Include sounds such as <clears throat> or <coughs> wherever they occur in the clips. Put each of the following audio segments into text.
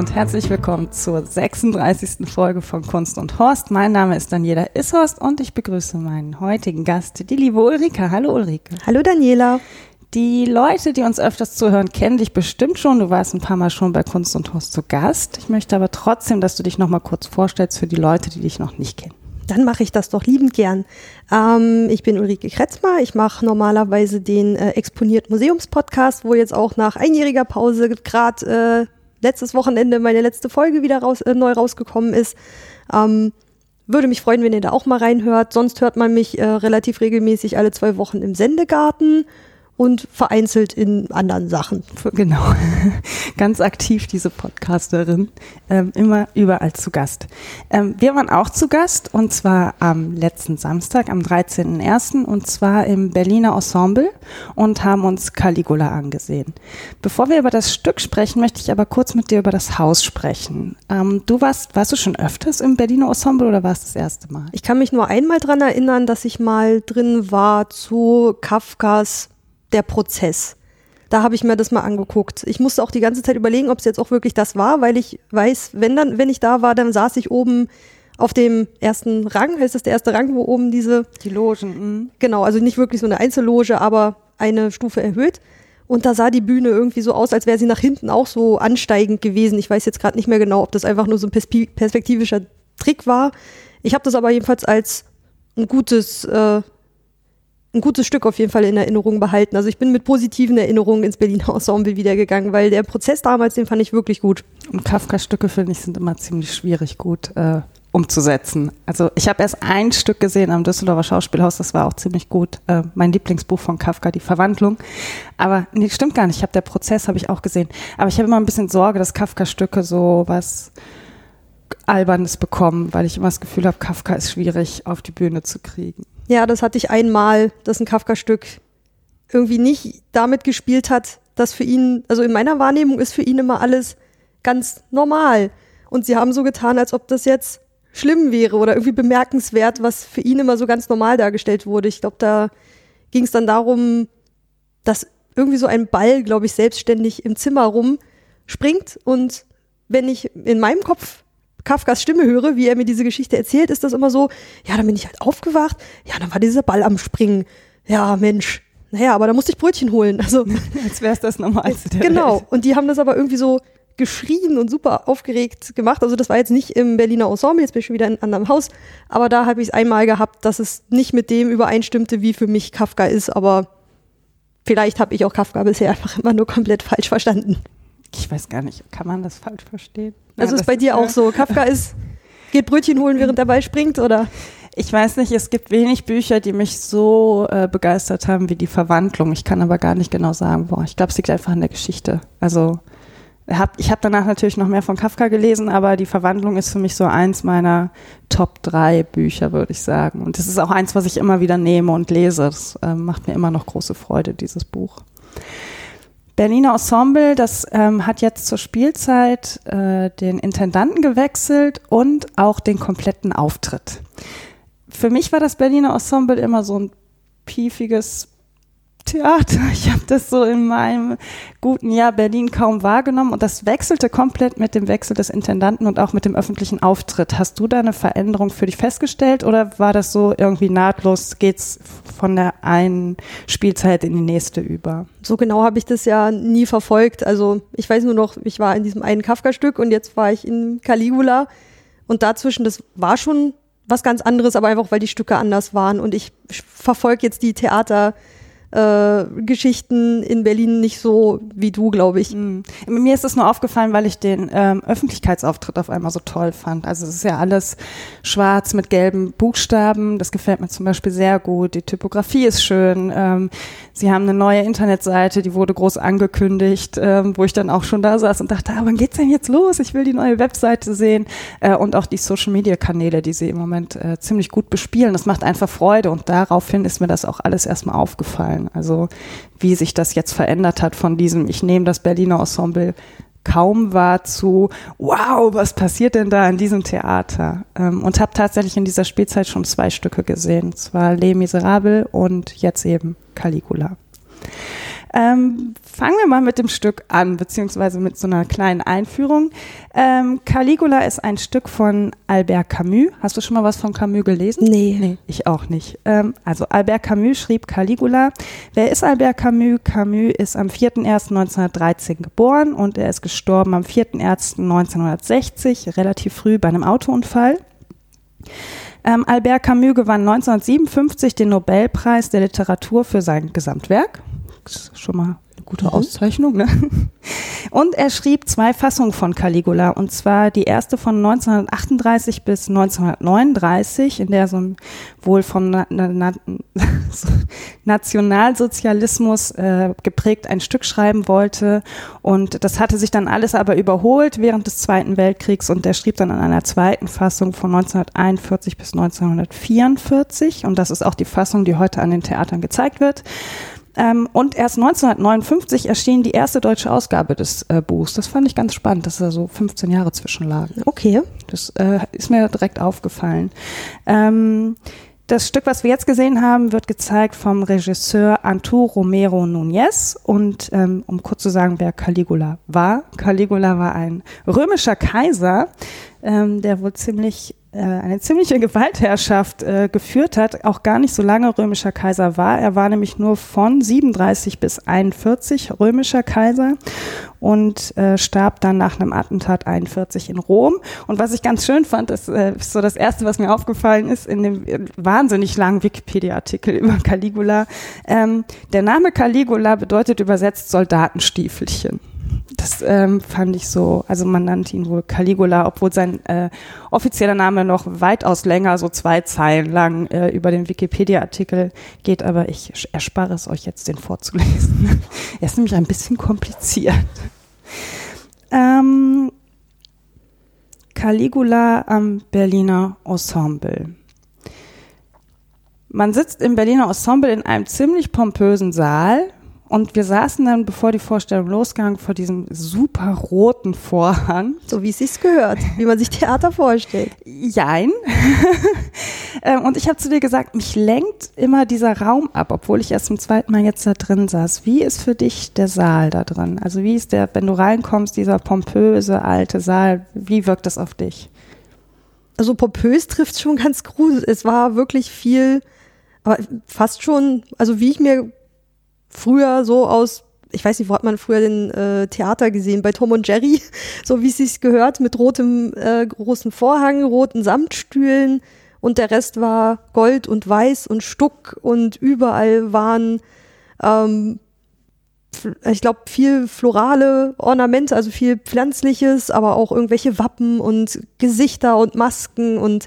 Und herzlich willkommen zur 36. Folge von Kunst und Horst. Mein Name ist Daniela Ishorst und ich begrüße meinen heutigen Gast, die liebe Ulrike. Hallo Ulrike. Hallo Daniela. Die Leute, die uns öfters zuhören, kennen dich bestimmt schon. Du warst ein paar Mal schon bei Kunst und Horst zu Gast. Ich möchte aber trotzdem, dass du dich noch mal kurz vorstellst für die Leute, die dich noch nicht kennen. Dann mache ich das doch liebend gern. Ähm, ich bin Ulrike Kretzmer. Ich mache normalerweise den äh, Exponiert Museums-Podcast, wo jetzt auch nach einjähriger Pause gerade äh, letztes Wochenende meine letzte Folge wieder raus, äh, neu rausgekommen ist. Ähm, würde mich freuen, wenn ihr da auch mal reinhört. Sonst hört man mich äh, relativ regelmäßig alle zwei Wochen im Sendegarten und vereinzelt in anderen Sachen. Genau, <laughs> ganz aktiv diese Podcasterin, ähm, immer überall zu Gast. Ähm, wir waren auch zu Gast und zwar am letzten Samstag, am 13.01. und zwar im Berliner Ensemble und haben uns Caligula angesehen. Bevor wir über das Stück sprechen, möchte ich aber kurz mit dir über das Haus sprechen. Ähm, du warst, warst du schon öfters im Berliner Ensemble oder warst das erste Mal? Ich kann mich nur einmal dran erinnern, dass ich mal drin war zu Kafkas der Prozess. Da habe ich mir das mal angeguckt. Ich musste auch die ganze Zeit überlegen, ob es jetzt auch wirklich das war, weil ich weiß, wenn dann, wenn ich da war, dann saß ich oben auf dem ersten Rang. Heißt das der erste Rang, wo oben diese Die Logen. mhm. genau, also nicht wirklich so eine Einzelloge, aber eine Stufe erhöht. Und da sah die Bühne irgendwie so aus, als wäre sie nach hinten auch so ansteigend gewesen. Ich weiß jetzt gerade nicht mehr genau, ob das einfach nur so ein perspe- perspektivischer Trick war. Ich habe das aber jedenfalls als ein gutes äh, ein gutes Stück auf jeden Fall in Erinnerung behalten. Also ich bin mit positiven Erinnerungen ins Berliner Ensemble wiedergegangen, weil der Prozess damals, den fand ich wirklich gut. Und Kafka-Stücke, finde ich, sind immer ziemlich schwierig gut äh, umzusetzen. Also ich habe erst ein Stück gesehen am Düsseldorfer Schauspielhaus, das war auch ziemlich gut. Äh, mein Lieblingsbuch von Kafka, Die Verwandlung. Aber nee, stimmt gar nicht. Ich habe der Prozess habe ich auch gesehen. Aber ich habe immer ein bisschen Sorge, dass Kafka-Stücke so was Albernes bekommen, weil ich immer das Gefühl habe, Kafka ist schwierig auf die Bühne zu kriegen. Ja, das hatte ich einmal, dass ein Kafka-Stück irgendwie nicht damit gespielt hat, dass für ihn, also in meiner Wahrnehmung ist für ihn immer alles ganz normal. Und sie haben so getan, als ob das jetzt schlimm wäre oder irgendwie bemerkenswert, was für ihn immer so ganz normal dargestellt wurde. Ich glaube, da ging es dann darum, dass irgendwie so ein Ball, glaube ich, selbstständig im Zimmer rumspringt. Und wenn ich in meinem Kopf Kafkas Stimme höre, wie er mir diese Geschichte erzählt, ist das immer so, ja, dann bin ich halt aufgewacht, ja, dann war dieser Ball am Springen. Ja, Mensch. Naja, aber da musste ich Brötchen holen. Also <laughs> Als wäre es das Normalste der genau. Welt. Und die haben das aber irgendwie so geschrien und super aufgeregt gemacht. Also das war jetzt nicht im Berliner Ensemble, jetzt bin ich schon wieder in einem anderen Haus, aber da habe ich es einmal gehabt, dass es nicht mit dem übereinstimmte, wie für mich Kafka ist, aber vielleicht habe ich auch Kafka bisher einfach immer nur komplett falsch verstanden. Ich weiß gar nicht, kann man das falsch verstehen? Also Ja, ist bei dir auch so, Kafka ist, geht Brötchen holen, während der Ball springt, oder? Ich weiß nicht, es gibt wenig Bücher, die mich so äh, begeistert haben wie die Verwandlung. Ich kann aber gar nicht genau sagen, boah, ich glaube, es liegt einfach an der Geschichte. Also hab, ich habe danach natürlich noch mehr von Kafka gelesen, aber die Verwandlung ist für mich so eins meiner Top drei Bücher, würde ich sagen. Und das ist auch eins, was ich immer wieder nehme und lese. Das äh, macht mir immer noch große Freude, dieses Buch. Berliner Ensemble, das ähm, hat jetzt zur Spielzeit äh, den Intendanten gewechselt und auch den kompletten Auftritt. Für mich war das Berliner Ensemble immer so ein piefiges Theater. Ich habe das so in meinem guten Jahr Berlin kaum wahrgenommen und das wechselte komplett mit dem Wechsel des Intendanten und auch mit dem öffentlichen Auftritt. Hast du da eine Veränderung für dich festgestellt oder war das so irgendwie nahtlos, geht's von der einen Spielzeit in die nächste über? So genau habe ich das ja nie verfolgt. Also ich weiß nur noch, ich war in diesem einen Kafka-Stück und jetzt war ich in Caligula und dazwischen, das war schon was ganz anderes, aber einfach weil die Stücke anders waren und ich verfolge jetzt die Theater äh, Geschichten in Berlin nicht so wie du, glaube ich. Mhm. Mir ist es nur aufgefallen, weil ich den ähm, Öffentlichkeitsauftritt auf einmal so toll fand. Also es ist ja alles schwarz mit gelben Buchstaben. Das gefällt mir zum Beispiel sehr gut. Die Typografie ist schön. Ähm, sie haben eine neue Internetseite, die wurde groß angekündigt, ähm, wo ich dann auch schon da saß und dachte, ah, wann geht's denn jetzt los? Ich will die neue Webseite sehen. Äh, und auch die Social-Media-Kanäle, die sie im Moment äh, ziemlich gut bespielen. Das macht einfach Freude und daraufhin ist mir das auch alles erstmal aufgefallen sein. Also wie sich das jetzt verändert hat von diesem, ich nehme das Berliner Ensemble kaum wahr zu, wow, was passiert denn da in diesem Theater? Ähm, und habe tatsächlich in dieser Spielzeit schon zwei Stücke gesehen. Zwar Les Miserables und jetzt eben Caligula. Ähm, fangen wir mal mit dem Stück an, beziehungsweise mit so einer kleinen Einführung. Ähm, Caligula ist ein Stück von Albert Camus. Hast du schon mal was von Camus gelesen? Nee. Nee, ich auch nicht. Ähm, also Albert Camus schrieb Caligula. Wer ist Albert Camus? Camus ist am 4.1.1913 geboren und er ist gestorben am 4.1.1960, relativ früh bei einem Autounfall. Ähm, Albert Camus gewann 1957 den Nobelpreis der Literatur für sein Gesamtwerk schon mal eine gute mhm. Auszeichnung. Ne? <laughs> Und er schrieb zwei Fassungen von Caligula. Und zwar die erste von 1938 bis 1939, in der so ein, wohl vom Na Na <laughs> Nationalsozialismus äh, geprägt ein Stück schreiben wollte. Und das hatte sich dann alles aber überholt während des Zweiten Weltkriegs. Und er schrieb dann an einer zweiten Fassung von 1941 bis 1944. Und das ist auch die Fassung, die heute an den Theatern gezeigt wird. Ähm, und erst 1959 erschien die erste deutsche Ausgabe des äh, Buchs. Das fand ich ganz spannend, dass da so 15 Jahre zwischenlagen. Okay. Das äh, ist mir direkt aufgefallen. Ähm, das Stück, was wir jetzt gesehen haben, wird gezeigt vom Regisseur Antu Romero Núñez. Und ähm, um kurz zu sagen, wer Caligula war. Caligula war ein römischer Kaiser, ähm, der wohl ziemlich eine ziemliche Gewaltherrschaft äh, geführt hat, auch gar nicht so lange römischer Kaiser war. Er war nämlich nur von 37 bis 41 römischer Kaiser und äh, starb dann nach einem Attentat 41 in Rom. Und was ich ganz schön fand, das äh, ist so das Erste, was mir aufgefallen ist, in dem äh, wahnsinnig langen Wikipedia-Artikel <laughs> über Caligula. Ähm, der Name Caligula bedeutet übersetzt Soldatenstiefelchen das ähm, fand ich so, also man nannte ihn wohl Caligula, obwohl sein äh, offizieller Name noch weitaus länger, so zwei Zeilen lang äh, über den Wikipedia-Artikel geht, aber ich erspare es euch jetzt, den vorzulesen. <laughs> er ist nämlich ein bisschen kompliziert. Ähm, Caligula am Berliner Ensemble. Man sitzt im Berliner Ensemble in einem ziemlich pompösen Saal und wir saßen dann, bevor die Vorstellung losging, vor diesem super roten Vorhang. So wie es sich gehört, wie man sich Theater vorstellt. Jein. <laughs> Ähm, und ich habe zu dir gesagt, mich lenkt immer dieser Raum ab, obwohl ich erst zum zweiten Mal jetzt da drin saß. Wie ist für dich der Saal da drin? Also wie ist der, wenn du reinkommst, dieser pompöse alte Saal, wie wirkt das auf dich? Also pompös trifft schon ganz gruselig. Es war wirklich viel, aber fast schon, also wie ich mir früher so aus, ich weiß nicht, wo hat man früher den äh, Theater gesehen? Bei Tom und Jerry, <laughs> so wie es sich gehört, mit rotem äh, großen Vorhang, roten Samtstühlen und der Rest war Gold und Weiß und Stuck und überall waren ähm, ich glaube, viel florale Ornamente, also viel Pflanzliches, aber auch irgendwelche Wappen und Gesichter und Masken und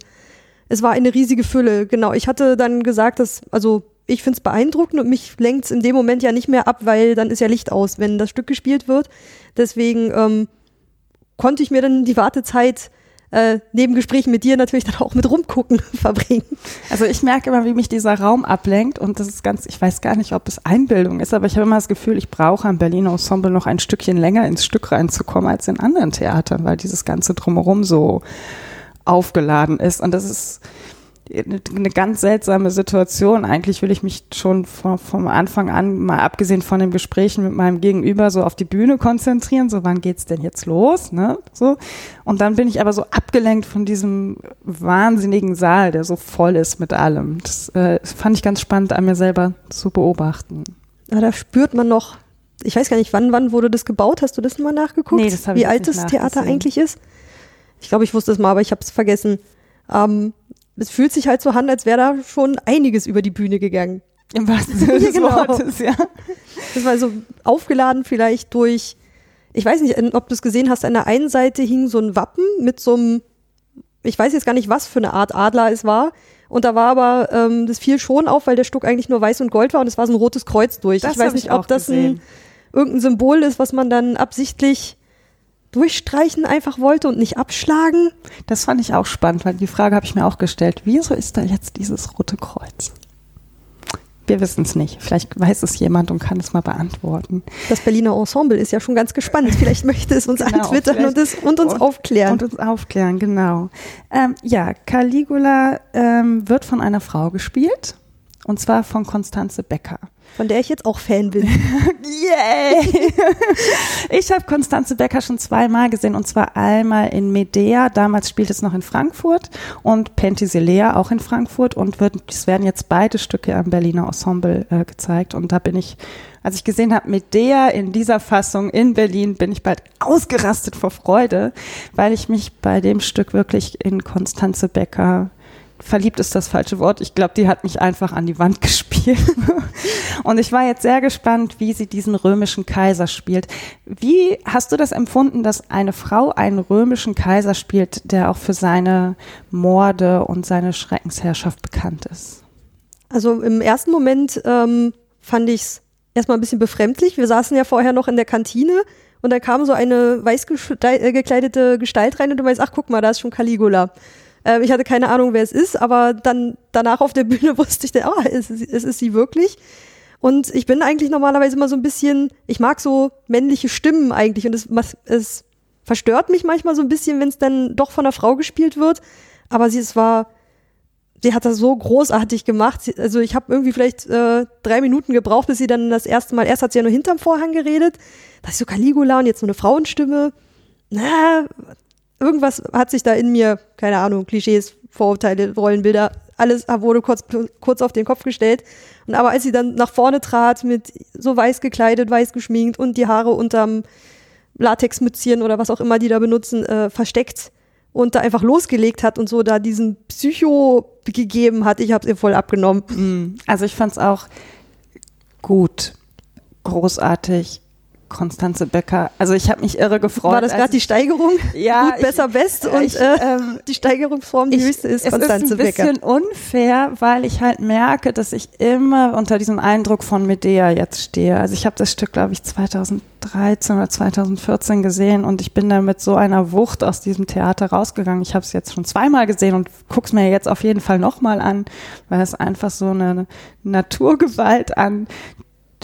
es war eine riesige Fülle. Genau, ich hatte dann gesagt, dass, also ich finde es beeindruckend und mich lenkt es in dem Moment ja nicht mehr ab, weil dann ist ja Licht aus, wenn das Stück gespielt wird. Deswegen ähm, konnte ich mir dann die Wartezeit äh, neben Gesprächen mit dir natürlich dann auch mit rumgucken <laughs> verbringen. Also ich merke immer, wie mich dieser Raum ablenkt und das ist ganz, ich weiß gar nicht, ob es Einbildung ist, aber ich habe immer das Gefühl, ich brauche am Berliner Ensemble noch ein Stückchen länger ins Stück reinzukommen als in anderen Theatern, weil dieses ganze drumherum so aufgeladen ist und das ist eine ganz seltsame Situation. Eigentlich will ich mich schon vom, vom Anfang an, mal abgesehen von den Gesprächen mit meinem Gegenüber, so auf die Bühne konzentrieren. So, wann geht's denn jetzt los? Ne? So. Und dann bin ich aber so abgelenkt von diesem wahnsinnigen Saal, der so voll ist mit allem. Das äh, fand ich ganz spannend an mir selber zu beobachten. Ja, da spürt man noch, ich weiß gar nicht, wann, wann wurde das gebaut? Hast du das mal nachgeguckt? Nee, das habe ich Wie alt das Theater eigentlich ist? Ich glaube, ich wusste es mal, aber ich habe es vergessen. Ähm, es fühlt sich halt so an, als wäre da schon einiges über die Bühne gegangen. Im wahrsten <laughs> Sinne des Genau. Wortes, ja. Das war so aufgeladen vielleicht durch, ich weiß nicht, ob du es gesehen hast, an der einen Seite hing so ein Wappen mit so einem, ich weiß jetzt gar nicht, was für eine Art Adler es war. Und da war aber, ähm, das fiel schon auf, weil der Stuck eigentlich nur weiß und gold war und es war so ein rotes Kreuz durch. Das ich weiß nicht, ich ob das ein, irgendein Symbol ist, was man dann absichtlich durchstreichen einfach wollte und nicht abschlagen. Das fand ich auch spannend, weil die Frage habe ich mir auch gestellt. Wieso ist da jetzt dieses rote Kreuz? Wir wissen es nicht. Vielleicht weiß es jemand und kann es mal beantworten. Das Berliner Ensemble ist ja schon ganz gespannt. Vielleicht möchte es uns Genau, antwittern und, es, und uns und- aufklären. Und uns aufklären, genau. Ähm, ja, Caligula ähm, wird von einer Frau gespielt. Und zwar von Konstanze Becker. Von der ich jetzt auch Fan bin. <laughs> Yay! <laughs> ich habe Konstanze Becker schon zweimal gesehen und zwar einmal in Medea, damals spielt es noch in Frankfurt und Penthesilea auch in Frankfurt und wird, es werden jetzt beide Stücke am Berliner Ensemble äh, gezeigt und da bin ich, als ich gesehen habe Medea in dieser Fassung in Berlin, bin ich bald ausgerastet vor Freude, weil ich mich bei dem Stück wirklich in Konstanze Becker verliebt ist das falsche Wort. Ich glaube, die hat mich einfach an die Wand <laughs> gespielt. Und ich war jetzt sehr gespannt, wie sie diesen römischen Kaiser spielt. Wie hast du das empfunden, dass eine Frau einen römischen Kaiser spielt, der auch für seine Morde und seine Schreckensherrschaft bekannt ist? Also im ersten Moment ähm, fand ich es erstmal ein bisschen befremdlich. Wir saßen ja vorher noch in der Kantine und da kam so eine weiß äh, gekleidete Gestalt rein und du meinst, ach guck mal, da ist schon Caligula. Ähm, ich hatte keine Ahnung, wer es ist, aber dann danach auf der Bühne <laughs> wusste ich, ah, es, ist- es ist sie wirklich. Und ich bin eigentlich normalerweise immer so ein bisschen, ich mag so männliche Stimmen eigentlich und es, es verstört mich manchmal so ein bisschen, wenn es dann doch von einer Frau gespielt wird. Aber sie, es war, sie hat das so großartig gemacht. Sie, also ich habe irgendwie vielleicht äh, drei Minuten gebraucht, bis sie dann das erste Mal, erst hat sie ja nur hinterm Vorhang geredet, da ist so Caligula und jetzt so eine Frauenstimme. Na, irgendwas hat sich da in mir, keine Ahnung, Klischees, Vorurteile, Rollenbilder, alles wurde kurz, kurz auf den Kopf gestellt. Und aber als sie dann nach vorne trat, mit so weiß gekleidet, weiß geschminkt und die Haare unterm Latexmützchen oder was auch immer die da benutzen, äh, versteckt und da einfach losgelegt hat und so da diesen Psycho gegeben hat, ich habe ihr voll abgenommen. Also ich fand es auch gut, großartig. Konstanze Becker. Also ich habe mich irre gefreut. War das gerade die Steigerung? Ja, Gut, ich- besser, best und ich, äh, ähm, die Steigerungsform, die höchste ist es Konstanze ist ein Becker. bisschen unfair, weil ich halt merke, dass ich immer unter diesem Eindruck von Medea jetzt stehe. Also ich habe das Stück, glaube ich, 2013 oder 2014 gesehen und ich bin da mit so einer Wucht aus diesem Theater rausgegangen. Ich habe es jetzt schon zweimal gesehen und guck's mir jetzt auf jeden Fall nochmal an, weil es einfach so eine Naturgewalt an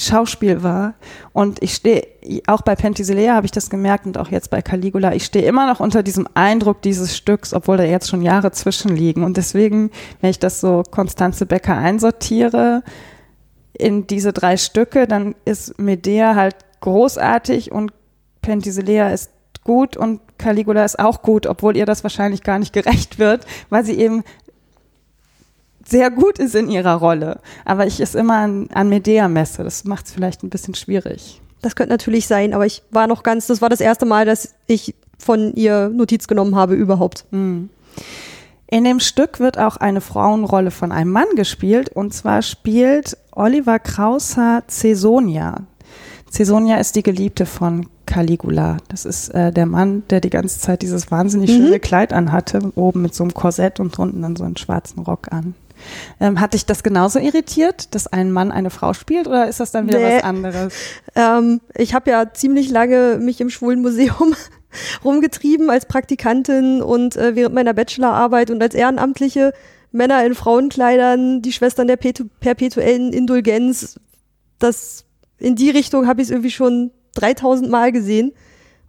Schauspiel war. Und ich stehe, auch bei Penthesilea habe ich das gemerkt und auch jetzt bei Caligula, ich stehe immer noch unter diesem Eindruck dieses Stücks, obwohl da jetzt schon Jahre zwischenliegen. Und deswegen, wenn ich das so Konstanze Becker einsortiere in diese drei Stücke, dann ist Medea halt großartig und Penthesilea ist gut und Caligula ist auch gut, obwohl ihr das wahrscheinlich gar nicht gerecht wird, weil sie eben sehr gut ist in ihrer Rolle. Aber ich es immer an, an Medea messe. Das macht es vielleicht ein bisschen schwierig. Das könnte natürlich sein, aber ich war noch ganz, das war das erste Mal, dass ich von ihr Notiz genommen habe überhaupt. In dem Stück wird auch eine Frauenrolle von einem Mann gespielt und zwar spielt Oliver Krauser Caesonia. Caesonia ist die Geliebte von Caligula. Das ist äh, der Mann, der die ganze Zeit dieses wahnsinnig schöne Kleid anhatte, oben mit so einem Korsett und drunten dann so einen schwarzen Rock an. Ähm, hat dich das genauso irritiert, dass ein Mann eine Frau spielt oder ist das dann wieder Nee. was anderes? Ähm, ich habe ja ziemlich lange mich im Schwulenmuseum <laughs> rumgetrieben als Praktikantin und äh, während meiner Bachelorarbeit und als Ehrenamtliche Männer in Frauenkleidern, die Schwestern der Petu perpetuellen Indulgenz. Das in die Richtung habe ich es irgendwie schon 3000 Mal gesehen.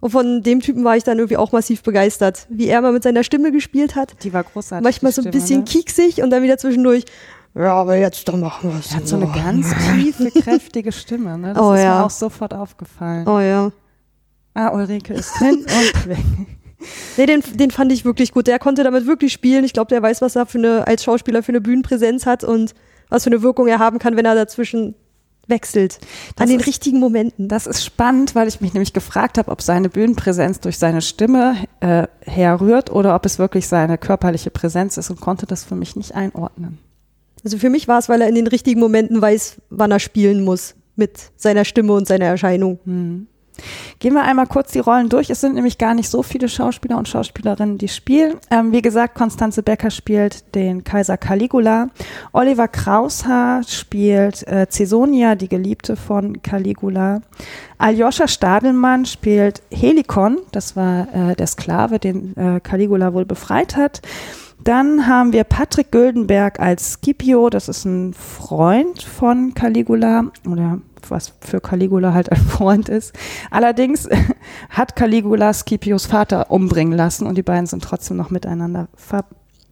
Und von dem Typen war ich dann irgendwie auch massiv begeistert, wie er mal mit seiner Stimme gespielt hat. Die war großartig. Manchmal so ein Stimme, bisschen ne? kieksig und dann wieder zwischendurch. Ja, aber jetzt doch machen wir es. Er hat so eine ganz <laughs> tiefe, kräftige Stimme. Ne? Das Oh ist ja. mir auch sofort aufgefallen. Oh ja. Ah, Ulrike ist hin <laughs> und weg. Nee, den, den fand ich wirklich gut. Der konnte damit wirklich spielen. Ich glaube, der weiß, was er für eine, als Schauspieler für eine Bühnenpräsenz hat und was für eine Wirkung er haben kann, wenn er dazwischen wechselt. Das An den ist- richtigen Momenten. Das ist spannend, weil ich mich nämlich gefragt habe, ob seine Bühnenpräsenz durch seine Stimme äh, herrührt oder ob es wirklich seine körperliche Präsenz ist und konnte das für mich nicht einordnen. Also für mich war es, weil er in den richtigen Momenten weiß, wann er spielen muss mit seiner Stimme und seiner Erscheinung. Hm. Gehen wir einmal kurz die Rollen durch. Es sind nämlich gar nicht so viele Schauspieler und Schauspielerinnen, die spielen. Ähm, wie gesagt, Konstanze Becker spielt den Kaiser Caligula. Oliver Kraushaar spielt äh, Caesonia, die Geliebte von Caligula. Aljoscha Stadelmann spielt Helikon, das war äh, der Sklave, den äh, Caligula wohl befreit hat. Dann haben wir Patrick Güldenberg als Scipio, das ist ein Freund von Caligula oder was für Caligula halt ein Freund ist. Allerdings <laughs> hat Caligula Scipios Vater umbringen lassen und die beiden sind trotzdem noch miteinander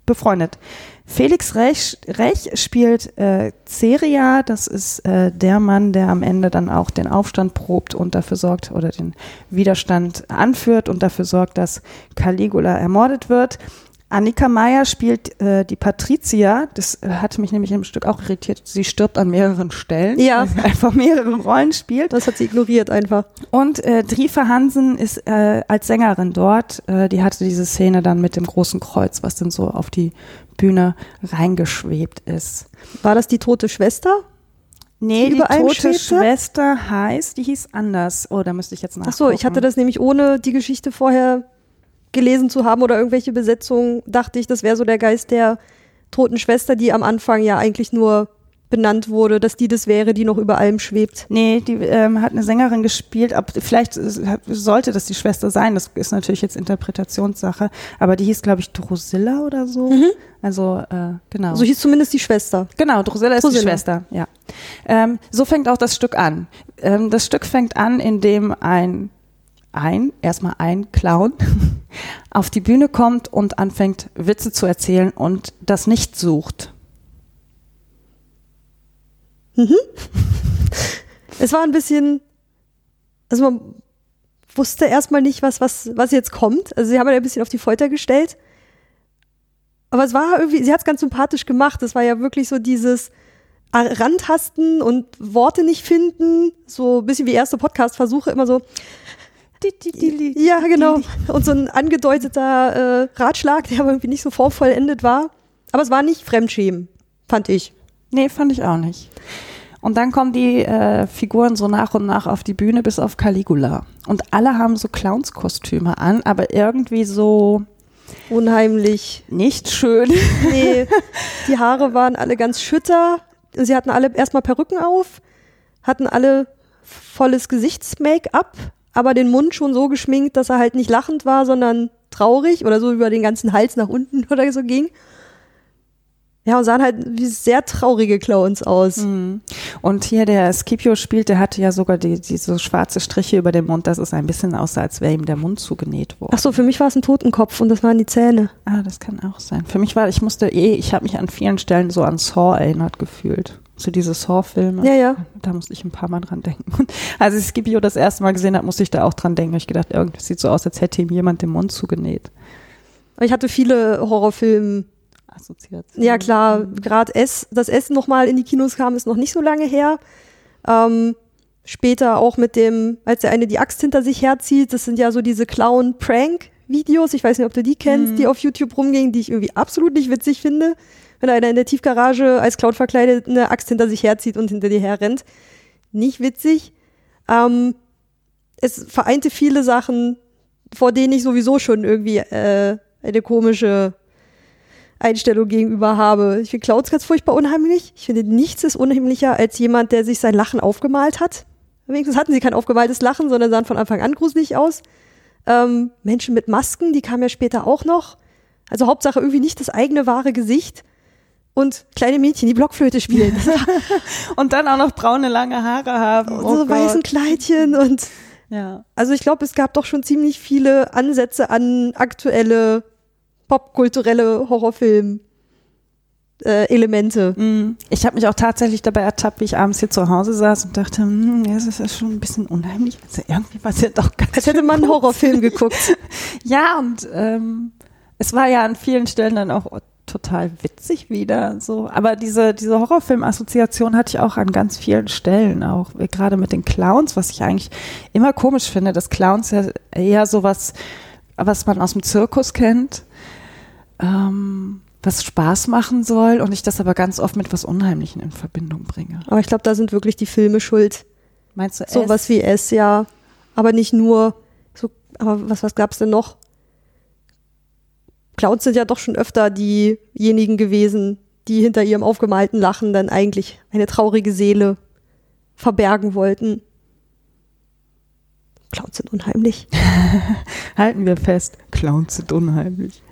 befreundet. Felix Rech, Rech spielt äh, Ceria, das ist äh, der Mann, der am Ende dann auch den Aufstand probt und dafür sorgt oder den Widerstand anführt und dafür sorgt, dass Caligula ermordet wird. Annika Meyer spielt äh, die Patricia. Das äh, hat mich nämlich im Stück auch irritiert. Sie stirbt an mehreren Stellen, ja. weil sie einfach mehrere Rollen spielt. Das hat sie ignoriert einfach. Und äh, Drifa Hansen ist äh, als Sängerin dort. Äh, die hatte diese Szene dann mit dem großen Kreuz, was dann so auf die Bühne reingeschwebt ist. War das die tote Schwester? Nee, die, die tote schwebte? Schwester heißt, die hieß anders. Oh, da müsste ich jetzt nachgucken. Ach so, ich hatte das nämlich ohne die Geschichte vorher gelesen zu haben oder irgendwelche Besetzungen, dachte ich, das wäre so der Geist der toten Schwester, die am Anfang ja eigentlich nur benannt wurde, dass die das wäre, die noch über allem schwebt. Nee, die ähm, hat eine Sängerin gespielt, ab, vielleicht sollte das die Schwester sein, das ist natürlich jetzt Interpretationssache, aber die hieß, glaube ich, Drusilla oder so. Mhm. Also, äh, genau. So hieß zumindest die Schwester. Genau, Drusilla ist Drusilla. die Schwester, ja. Ähm, so fängt auch das Stück an. Ähm, das Stück fängt an, indem ein ein, erstmal ein Clown, <laughs> auf die Bühne kommt und anfängt, Witze zu erzählen und das nicht sucht. Mhm. Es war ein bisschen, also man wusste erstmal nicht, was, was, was jetzt kommt. Also sie haben ja ein bisschen auf die Folter gestellt. Aber es war irgendwie, sie hat es ganz sympathisch gemacht. Es war ja wirklich so dieses Randtasten und Worte nicht finden. So ein bisschen wie erste Podcast-Versuche, immer so, ja, genau. Und so ein angedeuteter äh, Ratschlag, der aber irgendwie nicht so vorvollendet war. Aber es war nicht Fremdschämen, fand ich. Nee, fand ich auch nicht. Und dann kommen die äh, Figuren so nach und nach auf die Bühne, bis auf Caligula. Und alle haben so Clownskostüme an, aber irgendwie so unheimlich. Nicht schön. Nee, <laughs> die Haare waren alle ganz schütter. Sie hatten alle erstmal Perücken auf, hatten alle volles Gesichtsmake-up, aber den Mund schon so geschminkt, dass er halt nicht lachend war, sondern traurig oder so über den ganzen Hals nach unten <laughs> oder so ging. Ja, und sahen halt wie sehr traurige Clowns aus. Mhm. Und hier der Scipio spielt, der hatte ja sogar die, die so schwarze Striche über dem Mund, dass es ein bisschen aussah, als wäre ihm der Mund zugenäht worden. Ach so, für mich war es ein Totenkopf und das waren die Zähne. Ah, das kann auch sein. Für mich war, ich musste eh, ich habe mich an vielen Stellen so an Saw erinnert gefühlt so diese Saw-Filme. Ja, ja. Da musste ich ein paar Mal dran denken. <laughs> Als ich Scipio das erste Mal gesehen habe, musste ich da auch dran denken. Ich gedacht, irgendwie sieht so aus, als hätte ihm jemand den Mund zugenäht. Ich hatte viele Horrorfilme. Assoziationen. Ja, klar. Gerade S, das Essen nochmal in die Kinos kam, ist noch nicht so lange her. Ähm, später auch mit dem, als der eine die Axt hinter sich herzieht, das sind ja so diese Clown-Prank-Videos. Ich weiß nicht, ob du die kennst, mhm. die auf YouTube rumgingen, die ich irgendwie absolut nicht witzig finde wenn einer in der Tiefgarage als Cloud verkleidet eine Axt hinter sich herzieht und hinter dir herrennt. Nicht witzig. Ähm, es vereinte viele Sachen, vor denen ich sowieso schon irgendwie äh, eine komische Einstellung gegenüber habe. Ich finde Clouds ganz furchtbar unheimlich. Ich finde, nichts ist unheimlicher als jemand, der sich sein Lachen aufgemalt hat. Wenigstens hatten sie kein aufgemaltes Lachen, sondern sahen von Anfang an gruselig aus. Ähm, Menschen mit Masken, die kamen ja später auch noch. Also Hauptsache irgendwie nicht das eigene wahre Gesicht und kleine Mädchen, die Blockflöte spielen. <laughs> und dann auch noch braune, lange Haare haben. Oh so weißen Kleidchen und ja. Also ich glaube, es gab doch schon ziemlich viele Ansätze an aktuelle popkulturelle Horrorfilm. Äh, Elemente. Mm. Ich habe mich auch tatsächlich dabei ertappt, wie ich abends hier zu Hause saß und dachte, hm, ja, das ist schon ein bisschen unheimlich. Also irgendwie war es ja doch ganz Als hätte man einen Horrorfilm geguckt. <laughs> ja, und ähm, es war ja an vielen Stellen dann auch total witzig wieder. So, aber diese diese Horrorfilm-Assoziation hatte ich auch an ganz vielen Stellen, auch gerade mit den Clowns, was ich eigentlich immer komisch finde, dass Clowns ja eher sowas, was man aus dem Zirkus kennt. Ähm, was Spaß machen soll und ich das aber ganz oft mit was Unheimlichen in Verbindung bringe. Aber ich glaube, da sind wirklich die Filme schuld. Meinst du So S? was wie S, ja. Aber nicht nur. So, aber was, was gab's denn noch? Clowns sind ja doch schon öfter diejenigen gewesen, die hinter ihrem aufgemalten Lachen dann eigentlich eine traurige Seele verbergen wollten. Clowns sind unheimlich. <laughs> Halten wir fest, Clowns sind unheimlich.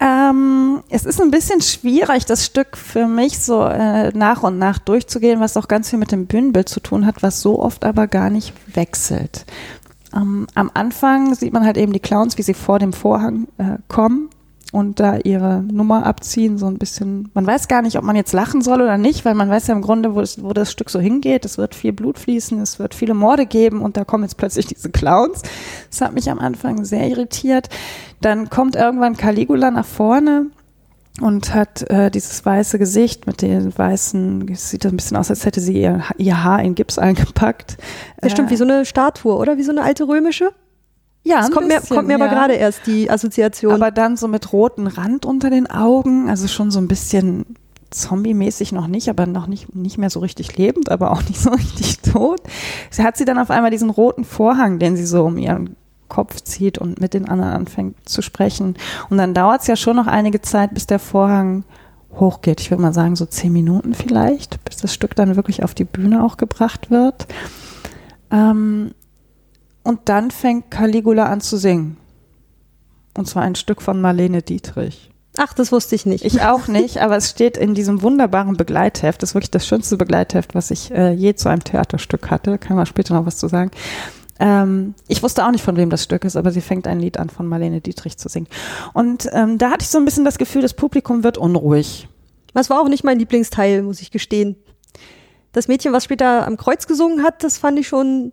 Ähm, es ist ein bisschen schwierig, das Stück für mich so äh, nach und nach durchzugehen, was auch ganz viel mit dem Bühnenbild zu tun hat, was so oft aber gar nicht wechselt. Ähm, am Anfang sieht man halt eben die Clowns, wie sie vor dem Vorhang äh, kommen und da ihre Nummer abziehen, so ein bisschen. Man weiß gar nicht, ob man jetzt lachen soll oder nicht, weil man weiß ja im Grunde, wo, es, wo das Stück so hingeht. Es wird viel Blut fließen, es wird viele Morde geben und da kommen jetzt plötzlich <laughs> diese Clowns. Das hat mich am Anfang sehr irritiert. Dann kommt irgendwann Caligula nach vorne und hat äh, dieses weiße Gesicht mit den weißen, sieht ein bisschen aus, als hätte sie ihr, ihr Haar in Gips eingepackt. Das stimmt, wie so eine Statue, oder? Wie so eine alte römische? Ja, Das kommt mir, bisschen, kommt mir aber ja. gerade erst die Assoziation. Aber dann so mit roten Rand unter den Augen, also schon so ein bisschen zombie-mäßig noch nicht, aber noch nicht, nicht mehr so richtig lebend, aber auch <laughs> nicht so richtig tot. Sie hat sie dann auf einmal diesen roten Vorhang, den sie so um ihren Kopf zieht und mit den anderen anfängt zu sprechen. Und dann dauert es ja schon noch einige Zeit, bis der Vorhang hochgeht. Ich würde mal sagen, so zehn Minuten vielleicht, bis das Stück dann wirklich auf die Bühne auch gebracht wird. Ähm, und dann fängt Caligula an zu singen. Und zwar ein Stück von Marlene Dietrich. Ach, das wusste ich nicht. Ich auch nicht, aber es steht in diesem wunderbaren Begleitheft. Das ist wirklich das schönste Begleitheft, was ich äh, je zu einem Theaterstück hatte. Da kann man später noch was zu sagen. Ähm, ich wusste auch nicht, von wem das Stück ist, aber sie fängt ein Lied an von Marlene Dietrich zu singen. Und ähm, da hatte ich so ein bisschen das Gefühl, das Publikum wird unruhig. Das war auch nicht mein Lieblingsteil, muss ich gestehen. Das Mädchen, was später am Kreuz gesungen hat, das fand ich schon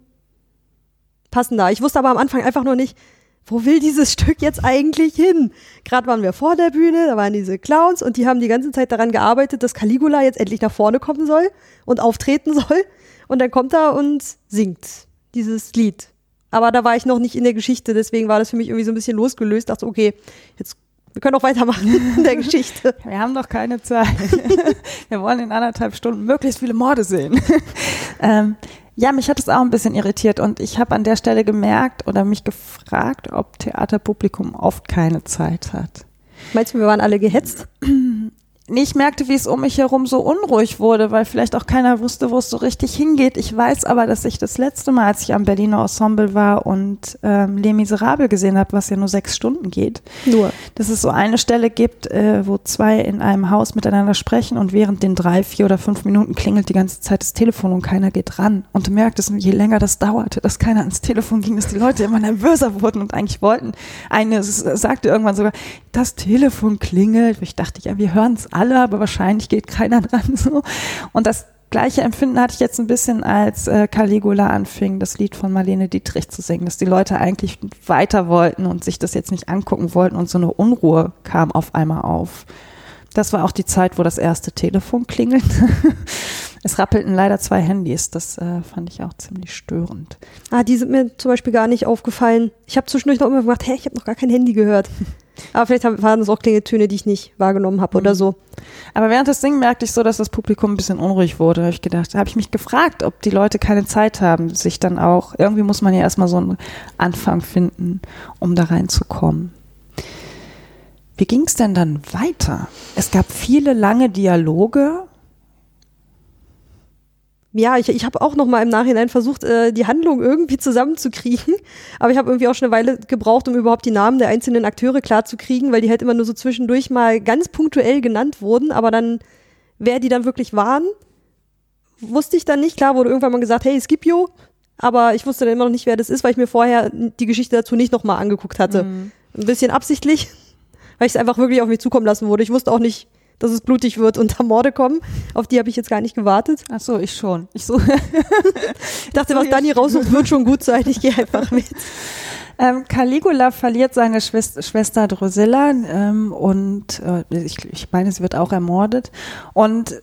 passender. Ich wusste aber am Anfang einfach nur nicht, wo will dieses Stück jetzt eigentlich hin? Gerade waren wir vor der Bühne, da waren diese Clowns und die haben die ganze Zeit daran gearbeitet, dass Caligula jetzt endlich nach vorne kommen soll und auftreten soll. Und dann kommt er und singt dieses Lied. Aber da war ich noch nicht in der Geschichte, deswegen war das für mich irgendwie so ein bisschen losgelöst. Dachte, okay, jetzt wir können auch weitermachen <laughs> in der Geschichte. Wir haben doch keine Zeit. <laughs> Wir wollen in anderthalb Stunden möglichst viele Morde sehen. <laughs> ähm, ja, mich hat es auch ein bisschen irritiert und ich habe an der Stelle gemerkt oder mich gefragt, ob Theaterpublikum oft keine Zeit hat. Meinst du, wir waren alle gehetzt? <clears throat> Ich merkte, wie es um mich herum so unruhig wurde, weil vielleicht auch keiner wusste, wo es so richtig hingeht. Ich weiß aber, dass ich das letzte Mal, als ich am Berliner Ensemble war und ähm, Les Miserables gesehen habe, was ja nur sechs Stunden geht, Nur. dass es so eine Stelle gibt, äh, wo zwei in einem Haus miteinander sprechen und während den drei, vier oder fünf Minuten klingelt die ganze Zeit das Telefon und keiner geht ran. Und du merktest, je länger das dauerte, dass keiner ans Telefon ging, dass die Leute immer nervöser wurden und eigentlich wollten. Eine sagte irgendwann sogar, das Telefon klingelt. Ich dachte, ja, wir hören es alle, aber wahrscheinlich geht keiner <laughs> dran. So. Und das gleiche Empfinden hatte ich jetzt ein bisschen, als äh, Caligula anfing, das Lied von Marlene Dietrich zu singen, dass die Leute eigentlich weiter wollten und sich das jetzt nicht angucken wollten und so eine Unruhe kam auf einmal auf. Das war auch die Zeit, wo das erste Telefon klingelt. <laughs> es rappelten leider zwei Handys. Das äh, fand ich auch ziemlich störend. Ah, die sind mir zum Beispiel gar nicht aufgefallen. Ich habe zwischendurch noch immer gemacht, hä, ich habe noch gar kein Handy gehört. Aber vielleicht haben- waren es auch Klingeltöne, die ich nicht wahrgenommen habe oder so. Aber während des Singen merkte ich so, dass das Publikum ein bisschen unruhig wurde. Habe ich gedacht, da habe ich mich gefragt, ob die Leute keine Zeit haben, sich dann auch, irgendwie muss man ja erstmal so einen Anfang finden, um da reinzukommen. Wie ging es denn dann weiter? Es gab viele lange Dialoge. Ja, ich, ich habe auch noch mal im Nachhinein versucht, äh, die Handlung irgendwie zusammenzukriegen. <laughs> Aber ich habe irgendwie auch schon eine Weile gebraucht, um überhaupt die Namen der einzelnen Akteure klarzukriegen, weil die halt immer nur so zwischendurch mal ganz punktuell genannt wurden. Aber dann, wer die dann wirklich waren, wusste ich dann nicht. Klar wurde irgendwann mal gesagt, hey, Scipio. Aber ich wusste dann immer noch nicht, wer das ist, weil ich mir vorher die Geschichte dazu nicht noch mal angeguckt hatte. Ein bisschen absichtlich, <laughs> weil ich es einfach wirklich auf mich zukommen lassen wurde. Ich wusste auch nicht, dass es blutig wird und da Morde kommen. Auf die habe ich jetzt gar nicht gewartet. Ach so, ich schon. Ich so. <laughs> Ich dachte, was Dani raussucht, wird schon gut sein. Ich gehe einfach <laughs> mit. Ähm, Caligula verliert seine Schwester, Schwester Drusilla ähm, und äh, ich, ich meine, sie wird auch ermordet. Und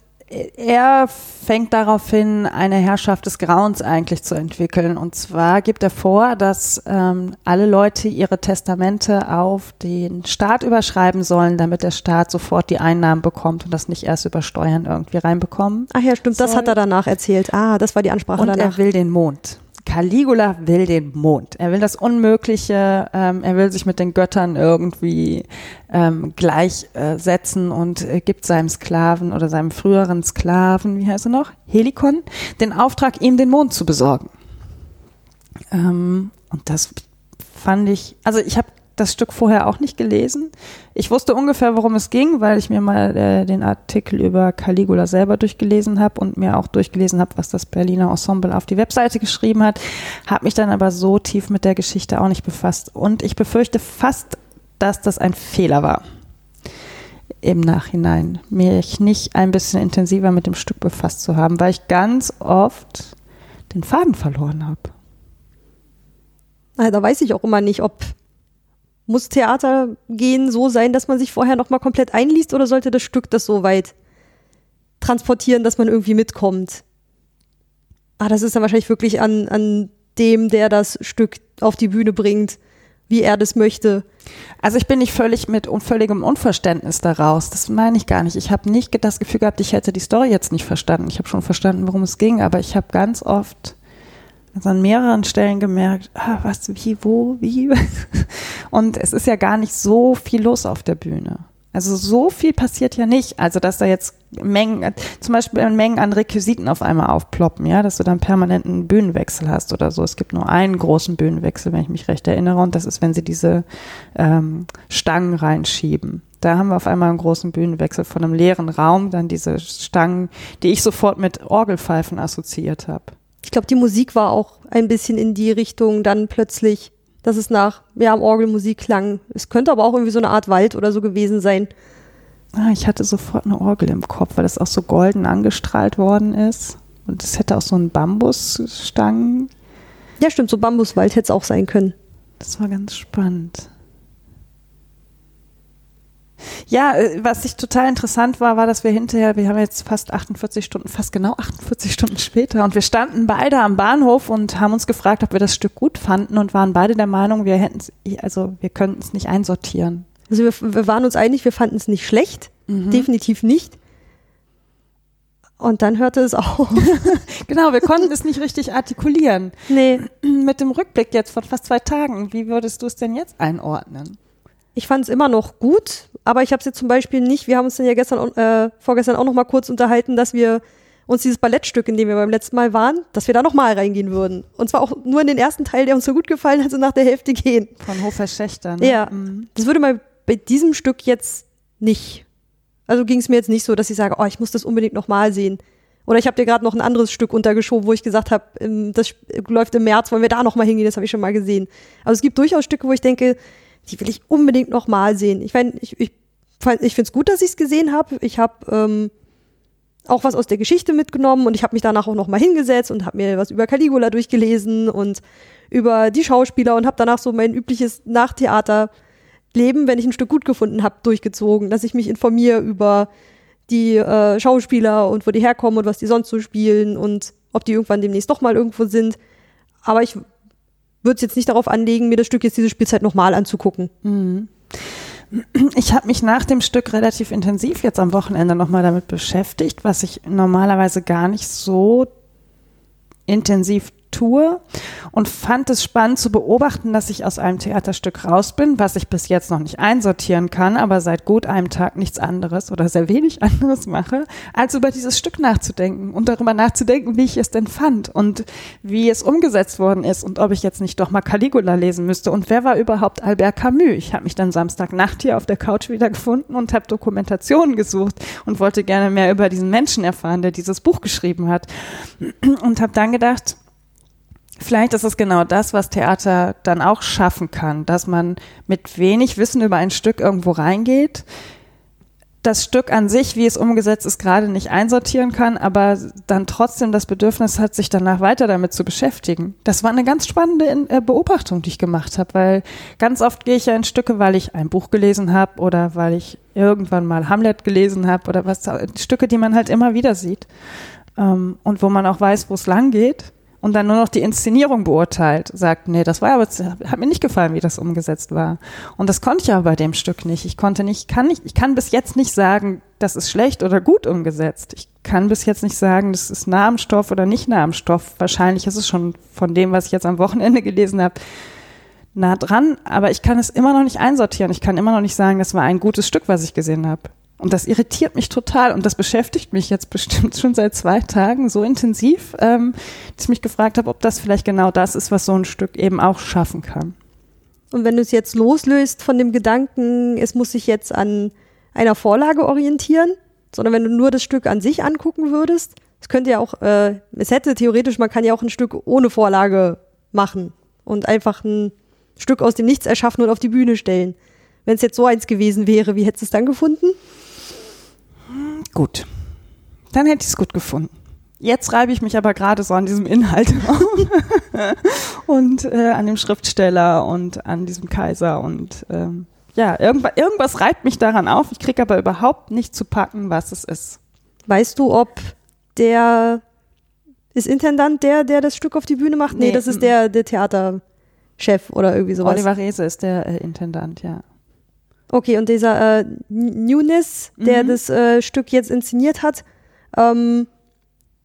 er fängt darauf hin, eine Herrschaft des Grauens eigentlich zu entwickeln. Und zwar gibt er vor, dass ähm, alle Leute ihre Testamente auf den Staat überschreiben sollen, damit der Staat sofort die Einnahmen bekommt und das nicht erst über Steuern irgendwie reinbekommen. Ach ja, stimmt, das hat er danach erzählt. Ah, das war die Ansprache und danach. er will den Mond. Caligula will den Mond. Er will das Unmögliche. Ähm, er will sich mit den Göttern irgendwie ähm, gleichsetzen äh, und äh, gibt seinem Sklaven oder seinem früheren Sklaven, wie heißt er noch, Helikon, den Auftrag, ihm den Mond zu besorgen. Ähm, und das fand ich, also ich habe das Stück vorher auch nicht gelesen. Ich wusste ungefähr, worum es ging, weil ich mir mal äh, den Artikel über Caligula selber durchgelesen habe und mir auch durchgelesen habe, was das Berliner Ensemble auf die Webseite geschrieben hat. Habe mich dann aber so tief mit der Geschichte auch nicht befasst. Und ich befürchte fast, dass das ein Fehler war. Im Nachhinein, mich nicht ein bisschen intensiver mit dem Stück befasst zu haben, weil ich ganz oft den Faden verloren habe. Da weiß ich auch immer nicht, ob muss Theater gehen so sein, dass man sich vorher nochmal komplett einliest oder sollte das Stück das so weit transportieren, dass man irgendwie mitkommt? Ah, das ist dann wahrscheinlich wirklich an, an dem, der das Stück auf die Bühne bringt, wie er das möchte. Also ich bin nicht völlig mit völligem Unverständnis daraus. Das meine ich gar nicht. Ich habe nicht das Gefühl gehabt, ich hätte die Story jetzt nicht verstanden. Ich habe schon verstanden, worum es ging, aber ich habe ganz oft also an mehreren Stellen gemerkt, ah, was, wie, wo, wie. <laughs> Und es ist ja gar nicht so viel los auf der Bühne. Also so viel passiert ja nicht. Also dass da jetzt Mengen, zum Beispiel Mengen an Requisiten auf einmal aufploppen, ja, dass du dann permanenten Bühnenwechsel hast oder so. Es gibt nur einen großen Bühnenwechsel, wenn ich mich recht erinnere, und das ist, wenn sie diese ähm, Stangen reinschieben. Da haben wir auf einmal einen großen Bühnenwechsel von einem leeren Raum, dann diese Stangen, die ich sofort mit Orgelpfeifen assoziiert habe. Ich glaube, die Musik war auch ein bisschen in die Richtung dann plötzlich, dass es nach, ja, Orgelmusik klang. Es könnte aber auch irgendwie so eine Art Wald oder so gewesen sein. Ah, ich hatte sofort eine Orgel im Kopf, weil das auch so golden angestrahlt worden ist. Und es hätte auch so einen Bambusstangen. Ja, stimmt, so Bambuswald hätte es auch sein können. Das war ganz spannend. Ja, äh, was ich total interessant war, war, dass wir hinterher, wir haben jetzt fast 48 Stunden, fast genau 48 Stunden später und wir standen beide am Bahnhof und haben uns gefragt, ob wir das Stück gut fanden und waren beide der Meinung, wir hätten es, also wir könnten es nicht einsortieren. Also wir, wir waren uns einig, wir fanden es nicht schlecht, mhm. definitiv nicht. Und dann hörte es auf. <laughs> genau, wir konnten es nicht richtig artikulieren. Nee. Mit dem Rückblick jetzt von fast zwei Tagen, wie würdest du es denn jetzt einordnen? Ich fand es immer noch gut, aber ich habe es jetzt zum Beispiel nicht, wir haben uns dann ja gestern, äh, vorgestern auch noch mal kurz unterhalten, dass wir uns dieses Ballettstück, in dem wir beim letzten Mal waren, dass wir da noch mal reingehen würden. Und zwar auch nur in den ersten Teil, der uns so gut gefallen hat, so nach der Hälfte gehen. Von Hofer Schächter. Ne? Ja, mhm. das würde mal bei diesem Stück jetzt nicht. Also ging es mir jetzt nicht so, dass ich sage, oh, ich muss das unbedingt noch mal sehen. Oder ich habe dir gerade noch ein anderes Stück untergeschoben, wo ich gesagt habe, das läuft im März, wollen wir da noch mal hingehen, das habe ich schon mal gesehen. Also es gibt durchaus Stücke, wo ich denke, die will ich unbedingt nochmal sehen. Ich meine, ich, ich, ich finde es gut, dass ich es gesehen habe. Ich habe ähm, auch was aus der Geschichte mitgenommen und ich habe mich danach auch nochmal hingesetzt und habe mir was über Caligula durchgelesen und über die Schauspieler und habe danach so mein übliches Nachtheaterleben, wenn ich ein Stück gut gefunden habe, durchgezogen, dass ich mich informiere über die äh, Schauspieler und wo die herkommen und was die sonst so spielen und ob die irgendwann demnächst doch mal irgendwo sind. Aber ich würde es jetzt nicht darauf anlegen, mir das Stück jetzt diese Spielzeit nochmal anzugucken. Mhm. Ich habe mich nach dem Stück relativ intensiv jetzt am Wochenende nochmal damit beschäftigt, was ich normalerweise gar nicht so intensiv tue und fand es spannend zu beobachten, dass ich aus einem Theaterstück raus bin, was ich bis jetzt noch nicht einsortieren kann, aber seit gut einem Tag nichts anderes oder sehr wenig <laughs> anderes mache, als über dieses Stück nachzudenken und darüber nachzudenken, wie ich es denn fand und wie es umgesetzt worden ist und ob ich jetzt nicht doch mal Caligula lesen müsste und wer war überhaupt Albert Camus. Ich habe mich dann Samstagnacht hier auf der Couch wieder gefunden und habe Dokumentationen gesucht und wollte gerne mehr über diesen Menschen erfahren, der dieses Buch geschrieben hat und habe dann gedacht, Vielleicht ist es genau das, was Theater dann auch schaffen kann, dass man mit wenig Wissen über ein Stück irgendwo reingeht, das Stück an sich, wie es umgesetzt ist, gerade nicht einsortieren kann, aber dann trotzdem das Bedürfnis hat, sich danach weiter damit zu beschäftigen. Das war eine ganz spannende äh, Beobachtung, die ich gemacht habe, weil ganz oft gehe ich ja in Stücke, weil ich ein Buch gelesen habe oder weil ich irgendwann mal Hamlet gelesen habe oder was, Stücke, die man halt immer wieder sieht ähm, und wo man auch weiß, wo es lang geht und dann nur noch die Inszenierung beurteilt, sagt, nee, das war aber, hat mir nicht gefallen, wie das umgesetzt war. Und das konnte ich aber bei dem Stück nicht. Ich konnte nicht, kann nicht, ich kann bis jetzt nicht sagen, das ist schlecht oder gut umgesetzt. Ich kann bis jetzt nicht sagen, das ist nah am Stoff oder nicht nah am Stoff. Wahrscheinlich ist es schon von dem, was ich jetzt am Wochenende gelesen habe, nah dran, aber ich kann es immer noch nicht einsortieren. Ich kann immer noch nicht sagen, das war ein gutes Stück, was ich gesehen habe. Und das irritiert mich total und das beschäftigt mich jetzt <laughs> bestimmt schon seit zwei Tagen so intensiv, ähm, dass ich mich gefragt habe, ob das vielleicht genau das ist, was so ein Stück eben auch schaffen kann. Und wenn du es jetzt loslöst von dem Gedanken, es muss sich jetzt an einer Vorlage orientieren, sondern wenn du nur das Stück an sich angucken würdest, es könnte ja auch, äh, es hätte theoretisch, man kann ja auch ein Stück ohne Vorlage machen und einfach ein Stück aus dem Nichts erschaffen und auf die Bühne stellen. Wenn es jetzt so eins gewesen wäre, wie hättest du es dann gefunden? Gut. Dann hätte ich es gut gefunden. Jetzt reibe ich mich aber gerade so an diesem Inhalt <laughs> und äh, an dem Schriftsteller und an diesem Kaiser und ähm, ja, irgendwas, irgendwas reibt mich daran auf. Ich kriege aber überhaupt nicht zu packen, was es ist. Weißt du, ob der ist Intendant der, der das Stück auf die Bühne macht? Nee, nee das ist der, der Theaterchef oder irgendwie sowas. Oliver Rehse ist der äh, Intendant, ja. Okay, und dieser äh, Nunes, der mhm. das äh, Stück jetzt inszeniert hat, ähm,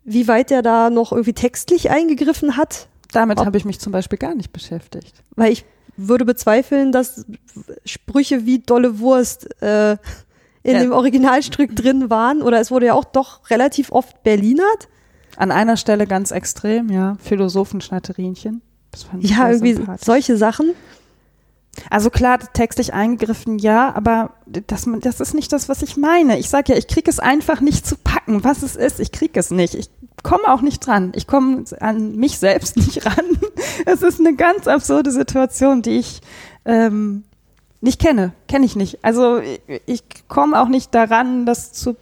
wie weit der da noch irgendwie textlich eingegriffen hat? Damit habe ich mich zum Beispiel gar nicht beschäftigt. Weil ich würde bezweifeln, dass Sprüche wie dolle Wurst äh, in ja. dem Originalstück drin waren. Oder es wurde ja auch doch relativ oft Berlinert. An einer Stelle ganz extrem, ja. Philosophenschnatterinchen. Ja, irgendwie solche Sachen. Also klar, textlich eingegriffen, ja, aber das, das ist nicht das, was ich meine. Ich sage ja, ich kriege es einfach nicht zu packen, was es ist. Ich kriege es nicht. Ich komme auch nicht dran. Ich komme an mich selbst <laughs> nicht ran. Es ist eine ganz absurde Situation, die ich ähm, nicht kenne. Kenne ich nicht. Also ich, ich komme auch nicht daran, das zu,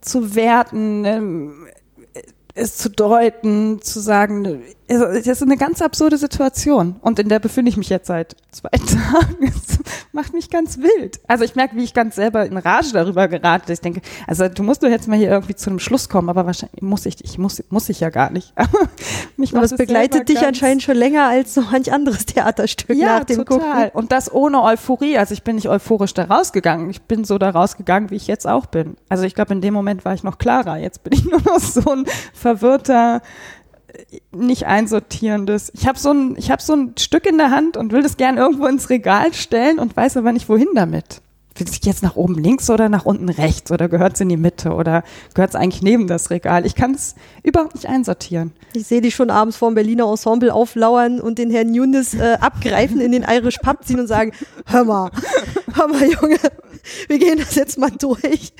zu werten. Ähm, es zu deuten, zu sagen, das ist eine ganz absurde Situation. Und in der befinde ich mich jetzt seit zwei <laughs> Tagen. Es macht mich ganz wild. Also ich merke, wie ich ganz selber in Rage darüber gerate. Ich denke, also du musst doch jetzt mal hier irgendwie zu einem Schluss kommen, aber wahrscheinlich muss ich, ich muss, muss ich ja gar nicht. <laughs> mich aber es begleitet dich anscheinend schon länger als so manch anderes Theaterstück ja, nach dem total. Gucken. Und das ohne Euphorie. Also ich bin nicht euphorisch da rausgegangen. Ich bin so da rausgegangen, wie ich jetzt auch bin. Also ich glaube, in dem Moment war ich noch klarer. Jetzt bin ich <laughs> nur noch so ein verwirrter, nicht einsortierendes. Ich habe so ein, ich habe so ein Stück in der Hand und will das gern irgendwo ins Regal stellen und weiß aber nicht wohin damit will sich jetzt nach oben links oder nach unten rechts oder gehört es in die Mitte oder gehört es eigentlich neben das Regal? Ich kann es überhaupt nicht einsortieren. Ich sehe dich schon abends vor dem Berliner Ensemble auflauern und den Herrn Nunes äh, abgreifen, in den Irish Pub ziehen und sagen, hör mal, hör mal, Junge, wir gehen das jetzt mal durch.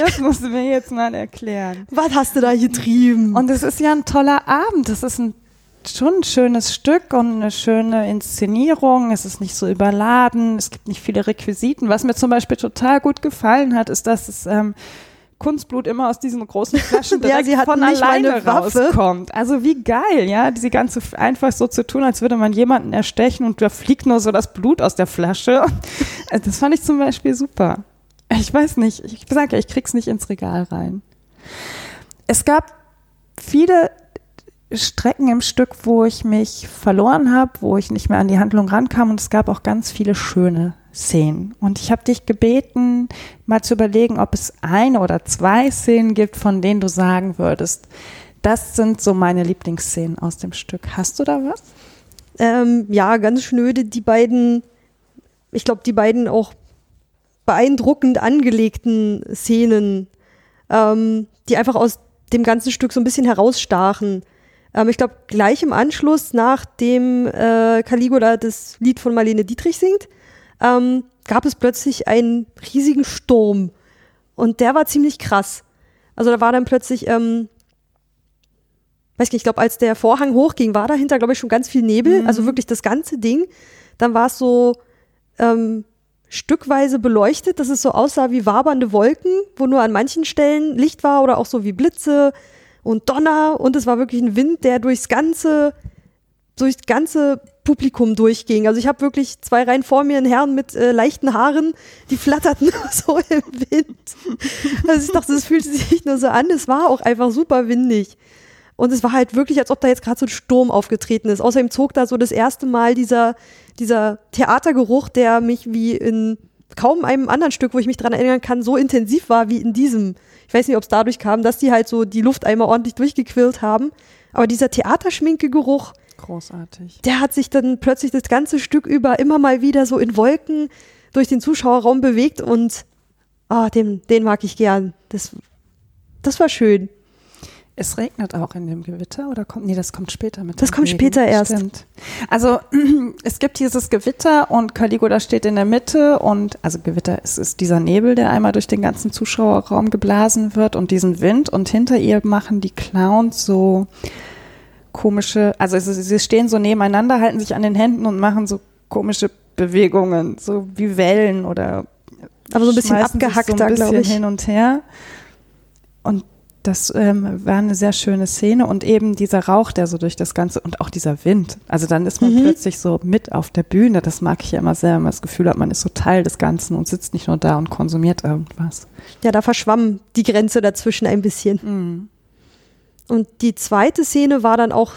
Das musst du mir jetzt mal erklären. Was hast du da getrieben? Und es ist ja ein toller Abend. Das ist ein schon ein schönes Stück und eine schöne Inszenierung. Es ist nicht so überladen. Es gibt nicht viele Requisiten. Was mir zum Beispiel total gut gefallen hat, ist, dass es ähm, Kunstblut immer aus diesen großen Flaschen <laughs> direkt ja, von alleine rauskommt. Also wie geil, ja, diese ganze einfach so zu tun, als würde man jemanden erstechen und da fliegt nur so das Blut aus der Flasche. <laughs> Das fand ich zum Beispiel super. Ich weiß nicht, ich sage ja, ich krieg's nicht ins Regal rein. Es gab viele Strecken im Stück, wo ich mich verloren habe, wo ich nicht mehr an die Handlung rankam und es gab auch ganz viele schöne Szenen. Und ich habe dich gebeten, mal zu überlegen, ob es eine oder zwei Szenen gibt, von denen du sagen würdest, das sind so meine Lieblingsszenen aus dem Stück. Hast du da was? Ähm, ja, ganz schnöde, die beiden, ich glaube, die beiden auch beeindruckend angelegten Szenen, ähm, die einfach aus dem ganzen Stück so ein bisschen herausstachen. Ähm, ich glaube, gleich im Anschluss, nachdem äh, Caligula das Lied von Marlene Dietrich singt, ähm, gab es plötzlich einen riesigen Sturm. Und der war ziemlich krass. Also da war dann plötzlich, ähm, weiß nicht, ich glaube, als der Vorhang hochging, war dahinter, glaube ich, schon ganz viel Nebel, mhm. also wirklich das ganze Ding. Dann war es so, ähm, stückweise beleuchtet, dass es so aussah wie wabernde Wolken, wo nur an manchen Stellen Licht war oder auch so wie Blitze und Donner und es war wirklich ein Wind, der durchs ganze durchs ganze Publikum durchging. Also ich habe wirklich zwei Reihen vor mir einen Herrn mit äh, leichten Haaren, die flatterten <laughs> so im Wind. Also ich dachte, das fühlte sich nur so an, es war auch einfach super windig. Und es war halt wirklich, als ob da jetzt gerade so ein Sturm aufgetreten ist. Außerdem zog da so das erste Mal dieser, dieser Theatergeruch, der mich wie in kaum einem anderen Stück, wo ich mich dran erinnern kann, so intensiv war wie in diesem. Ich weiß nicht, ob es dadurch kam, dass die halt so die Luft einmal ordentlich durchgequillt haben. Aber dieser Theaterschminke-Geruch, Großartig. der hat sich dann plötzlich das ganze Stück über immer mal wieder so in Wolken durch den Zuschauerraum bewegt und ah, den, den mag ich gern. Das, das war schön. Es regnet auch in dem Gewitter oder kommt, nee, das kommt später mit. Das kommt Regen. später erst. Stimmt. Also, <clears throat> es gibt dieses Gewitter und Caligula steht in der Mitte und, also Gewitter, es ist dieser Nebel, der einmal durch den ganzen Zuschauerraum geblasen wird und diesen Wind und hinter ihr machen die Clowns so komische, also sie, stehen so nebeneinander, halten sich an den Händen und machen so komische Bewegungen, so wie Wellen oder Aber so ein bisschen abgehackter, so glaube ich. hin und her. Und das ähm, war eine sehr schöne Szene und eben dieser Rauch, der so durch das Ganze und auch dieser Wind. Also dann ist man Mhm. plötzlich so mit auf der Bühne. Das mag ich ja immer sehr, wenn man das Gefühl hat, man ist so Teil des Ganzen und sitzt nicht nur da und konsumiert irgendwas. Ja, da verschwamm die Grenze dazwischen ein bisschen. Mhm. Und die zweite Szene war dann auch,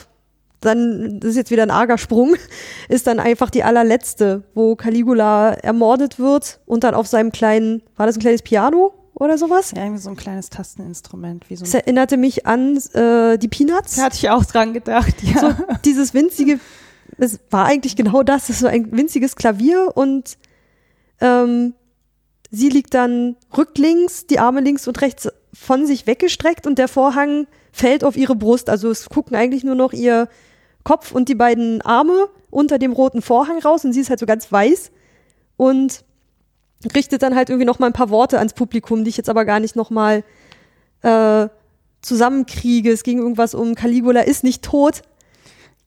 dann, das ist jetzt wieder ein arger Sprung, <laughs> ist dann einfach die allerletzte, wo Caligula ermordet wird und dann auf seinem kleinen, war das ein kleines Piano oder sowas? Ja, irgendwie so ein kleines Tasteninstrument, wie so Es ein. erinnerte mich an äh, die Peanuts. Da hatte ich auch dran gedacht, ja. So dieses winzige, es war eigentlich genau das, es war ein winziges Klavier und ähm, sie liegt dann rücklings, die Arme links und rechts von sich weggestreckt und der Vorhang fällt auf ihre Brust. Also es gucken eigentlich nur noch ihr Kopf und die beiden Arme unter dem roten Vorhang raus und sie ist halt so ganz weiß und richtet dann halt irgendwie noch mal ein paar Worte ans Publikum, die ich jetzt aber gar nicht noch mal äh, zusammenkriege. Es ging irgendwas um Caligula ist nicht tot,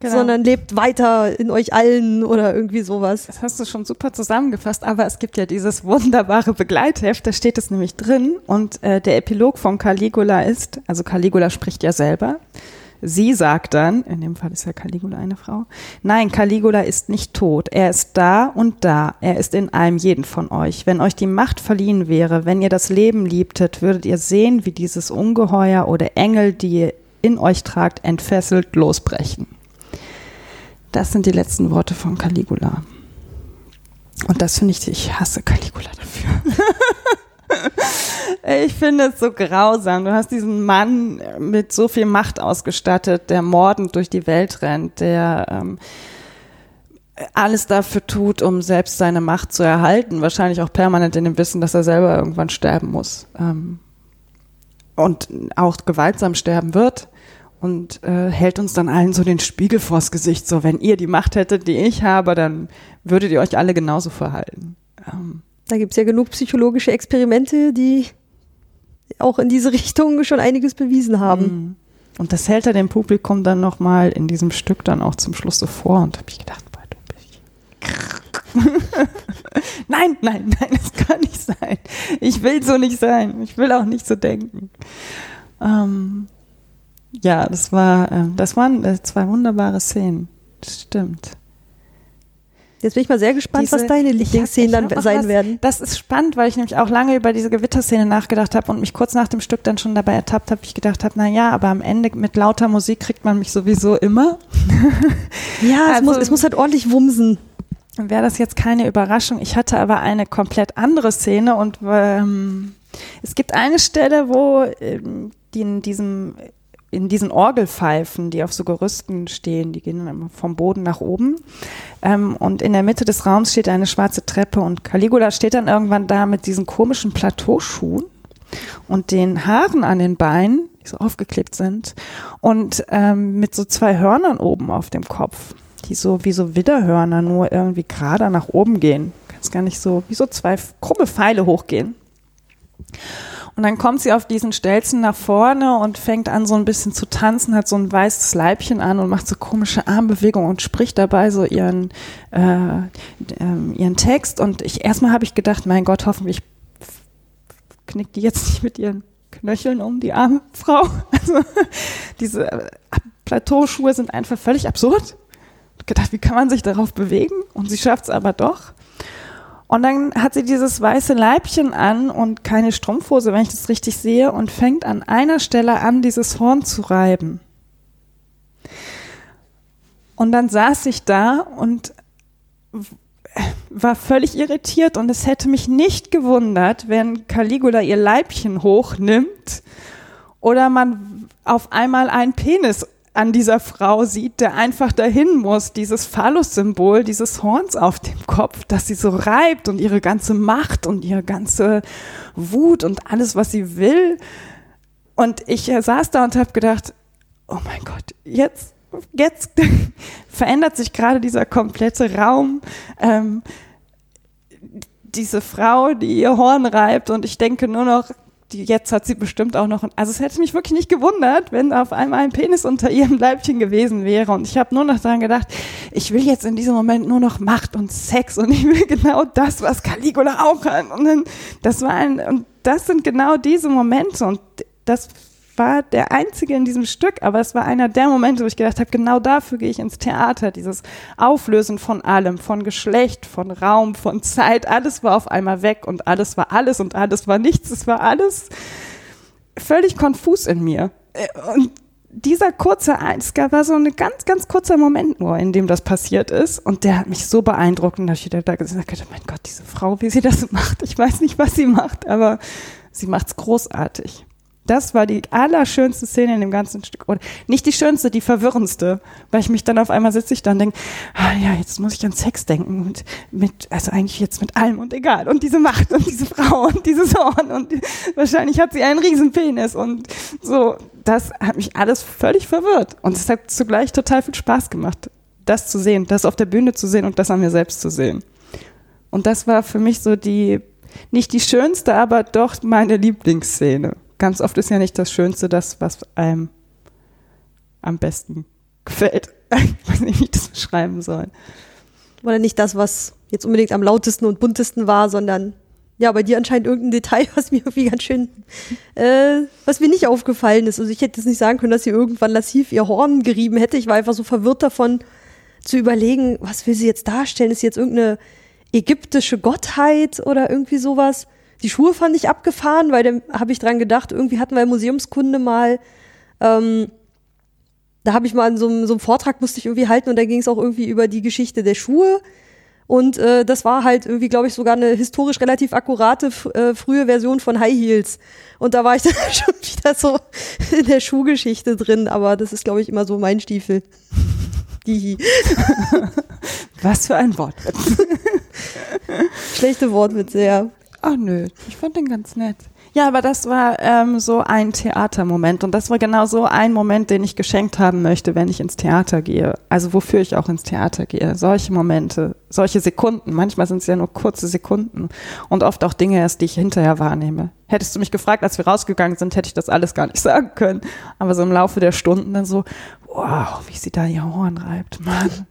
Genau. sondern lebt weiter in euch allen oder irgendwie sowas. Das hast du schon super zusammengefasst, aber es gibt ja dieses wunderbare Begleitheft, da steht es nämlich drin und äh, der Epilog von Caligula ist, also Caligula spricht ja selber, sie sagt dann, in dem Fall ist ja Caligula eine Frau, nein, Caligula ist nicht tot, er ist da und da, er ist in einem jeden von euch. Wenn euch die Macht verliehen wäre, wenn ihr das Leben liebtet, würdet ihr sehen, wie dieses Ungeheuer oder Engel, die ihr in euch tragt, entfesselt losbrechen. Das sind die letzten Worte von Caligula. Und das finde ich, ich hasse Caligula dafür. <laughs> ich finde es so grausam. Du hast diesen Mann mit so viel Macht ausgestattet, der mordend durch die Welt rennt, der ähm, alles dafür tut, um selbst seine Macht zu erhalten. Wahrscheinlich auch permanent in dem Wissen, dass er selber irgendwann sterben muss. Ähm, und auch gewaltsam sterben wird und äh, hält uns dann allen so den Spiegel vors Gesicht. So, wenn ihr die Macht hättet, die ich habe, dann würdet ihr euch alle genauso verhalten. Ähm, Da gibt's ja genug psychologische Experimente, die auch in diese <laughs> Richtung schon einiges bewiesen haben. Mhm. Und das hält er dem Publikum dann nochmal in diesem Stück dann auch zum Schluss so vor. Und habe ich gedacht, boah, du bist. <laughs> nein, nein, nein, das kann nicht sein. Ich will so nicht sein. Ich will auch nicht so denken. Ähm, ja, das war, ähm, das waren äh, zwei wunderbare Szenen. Das stimmt. Jetzt bin ich mal sehr gespannt, Diese- was deine Lieblingsszenen dann sein was- werden. Das ist spannend, weil ich nämlich auch lange über diese Gewitterszene nachgedacht habe und mich kurz nach dem Stück dann schon dabei ertappt habe, ich gedacht habe, na ja, aber am Ende mit lauter Musik kriegt man mich sowieso immer. <laughs> Ja, es, Also- muss, es muss halt ordentlich wumsen. Wäre das jetzt keine Überraschung. Ich hatte aber eine komplett andere Szene und ähm, es gibt eine Stelle, wo ähm, die in diesem in diesen Orgelpfeifen, die auf so Gerüsten stehen, die gehen dann vom Boden nach oben. Ähm, und in der Mitte des Raums steht eine schwarze Treppe und Caligula steht dann irgendwann da mit diesen komischen Plateauschuhen und den Haaren an den Beinen, die so aufgeklebt sind, und ähm, mit so zwei Hörnern oben auf dem Kopf, die so wie so Widderhörner nur irgendwie gerade nach oben gehen. Kannst gar nicht so, wie so zwei krumme Pfeile hochgehen. Und dann kommt sie auf diesen Stelzen nach vorne und fängt an, so ein bisschen zu tanzen, hat so ein weißes Leibchen an und macht so komische Armbewegungen und spricht dabei so ihren, äh, äh, ihren Text. Und ich erstmal habe ich gedacht, mein Gott, hoffentlich knickt die jetzt nicht mit ihren Knöcheln um, die arme Frau. <laughs> Also diese äh, Plateauschuhe sind einfach völlig absurd. Gedacht, wie kann man sich darauf bewegen? Und sie schafft es aber doch. Und dann hat sie dieses weiße Leibchen an und keine Strumpfhose, wenn ich das richtig sehe, und fängt an einer Stelle an, dieses Horn zu reiben. Und dann saß ich da und war völlig irritiert und es hätte mich nicht gewundert, wenn Caligula ihr Leibchen hochnimmt oder man auf einmal einen Penis an dieser Frau sieht, der einfach dahin muss, dieses Phallus-Symbol, dieses Horns auf dem Kopf, dass sie so reibt und ihre ganze Macht und ihre ganze Wut und alles, was sie will. Und ich saß da und habe gedacht, oh mein Gott, jetzt jetzt <laughs> verändert sich gerade dieser komplette Raum. Ähm, diese Frau, die ihr Horn reibt und ich denke nur noch, die, jetzt hat sie bestimmt auch noch, also es hätte mich wirklich nicht gewundert, wenn auf einmal ein Penis unter ihrem Leibchen gewesen wäre. Und ich habe nur noch daran gedacht, ich will jetzt in diesem Moment nur noch Macht und Sex und ich will genau das, was Caligula auch hat. Und dann, das war ein, und das sind genau diese Momente. Und das war der einzige in diesem Stück, aber es war einer der Momente, wo ich gedacht habe, genau dafür gehe ich ins Theater. Dieses Auflösen von allem, von Geschlecht, von Raum, von Zeit, alles war auf einmal weg und alles war alles und alles war nichts. Es war alles völlig konfus in mir. Äh, und dieser kurze, es war so ein ganz, ganz kurzer Moment nur, in dem das passiert ist. Und der hat mich so beeindruckt. Und da ich da gesagt habe, mein Gott, diese Frau, wie sie das <laughs> macht. Ich weiß nicht, was sie macht, aber sie macht es großartig. Das war die allerschönste Szene in dem ganzen Stück. Oder nicht die schönste, die verwirrendste, weil ich mich dann auf einmal sitze ich dann denke, ah ja, jetzt muss ich an Sex denken und mit, also eigentlich jetzt mit allem und egal und diese Macht und diese Frau und dieses Horn und wahrscheinlich hat sie einen riesen Penis und so. Das hat mich alles völlig verwirrt und es hat zugleich total viel Spaß gemacht, das zu sehen, das auf der Bühne zu sehen und das an mir selbst zu sehen. Und das war für mich so die, nicht die schönste, aber doch meine Lieblingsszene ganz oft ist ja nicht das Schönste das, was einem am besten gefällt. <laughs> Ich weiß nicht, wie ich das beschreiben soll. Oder nicht das, was jetzt unbedingt am lautesten und buntesten war, sondern ja, bei dir anscheinend irgendein Detail, was mir irgendwie ganz schön, äh, was mir nicht aufgefallen ist. Also ich hätte jetzt nicht sagen können, dass sie irgendwann lassiv ihr Horn gerieben hätte. Ich war einfach so verwirrt davon, zu überlegen, was will sie jetzt darstellen? Ist sie jetzt irgendeine ägyptische Gottheit oder irgendwie sowas? Die Schuhe fand ich abgefahren, weil dann habe ich dran gedacht, irgendwie hatten wir Museumskunde mal, ähm, da habe ich mal in so, einem, so einem Vortrag musste ich irgendwie halten und da ging es auch irgendwie über die Geschichte der Schuhe. Und äh, das war halt irgendwie, glaube ich, sogar eine historisch relativ akkurate äh, frühe Version von High Heels. Und da war ich <laughs> dann schon wieder so in der Schuhgeschichte drin, aber das ist, glaube ich, immer so mein Stiefel. <laughs> Die. Was für ein Wortwitz. <laughs> Schlechte Wortwitze, ja. Ach nö, ich fand den ganz nett. Ja, aber das war ähm, so ein Theatermoment und das war genau so ein Moment, den ich geschenkt haben möchte, wenn ich ins Theater gehe. Also wofür ich auch ins Theater gehe. Solche Momente, solche Sekunden. Manchmal sind es ja nur kurze Sekunden und oft auch Dinge erst, die ich hinterher wahrnehme. Hättest du mich gefragt, als wir rausgegangen sind, hätte ich das alles gar nicht <laughs> sagen können. Aber so im Laufe der Stunden dann so, wow, wie sie da ihr Horn reibt, Mann.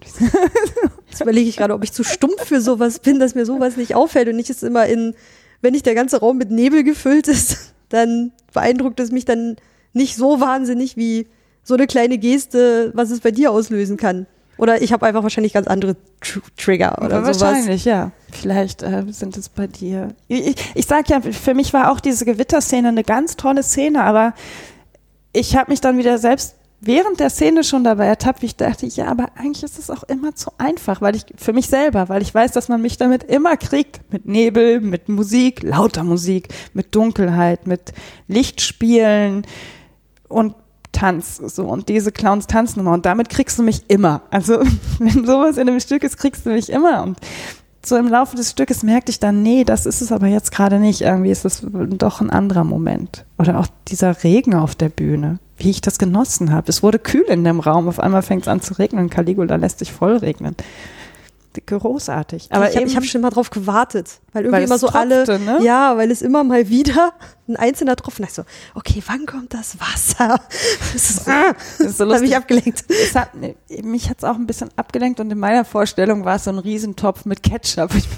Jetzt überlege ich gerade, ob ich zu stumpf für sowas bin, dass mir sowas nicht auffällt und nicht es immer in wenn nicht der ganze Raum mit Nebel gefüllt ist, <laughs> dann beeindruckt es mich dann nicht so wahnsinnig wie so eine kleine Geste, was es bei dir auslösen kann. Oder ich habe einfach wahrscheinlich ganz andere Tr Trigger oder ja, sowas. Wahrscheinlich, ja. Vielleicht äh, sind es bei dir. Ich, ich sag ja, für mich war auch diese Gewitterszene eine ganz tolle Szene, aber ich habe mich dann wieder selbst während der Szene schon dabei ertappt, wie ich dachte, ja, aber eigentlich ist es auch immer zu einfach, weil ich, für mich selber, weil ich weiß, dass man mich damit immer kriegt. Mit Nebel, mit Musik, lauter Musik, mit Dunkelheit, mit Lichtspielen und Tanz, so. Und diese Clowns tanzen immer. Und damit kriegst du mich immer. Also, <laughs> wenn sowas in einem Stück ist, kriegst du mich immer. Und so im Laufe des Stückes merkte ich dann, nee, das ist es aber jetzt gerade nicht. Irgendwie ist es doch ein anderer Moment. Oder auch dieser Regen auf der Bühne wie ich das genossen habe. Es wurde kühl in dem Raum. Auf einmal fängt es an zu regnen. Caligula lässt sich voll regnen. Großartig. Aber ich habe hab schon mal drauf gewartet, weil irgendwie Weil immer so alle, tropfte, ne? ja, weil es immer mal wieder ein einzelner Tropfen. Ich so, okay, wann kommt das Wasser? Das ist, ah, Das ist so das <laughs> hat mich lustig. abgelenkt. Hat, mich hat es auch ein bisschen abgelenkt und in meiner Vorstellung war es so ein Riesentopf mit Ketchup. Ich, <laughs>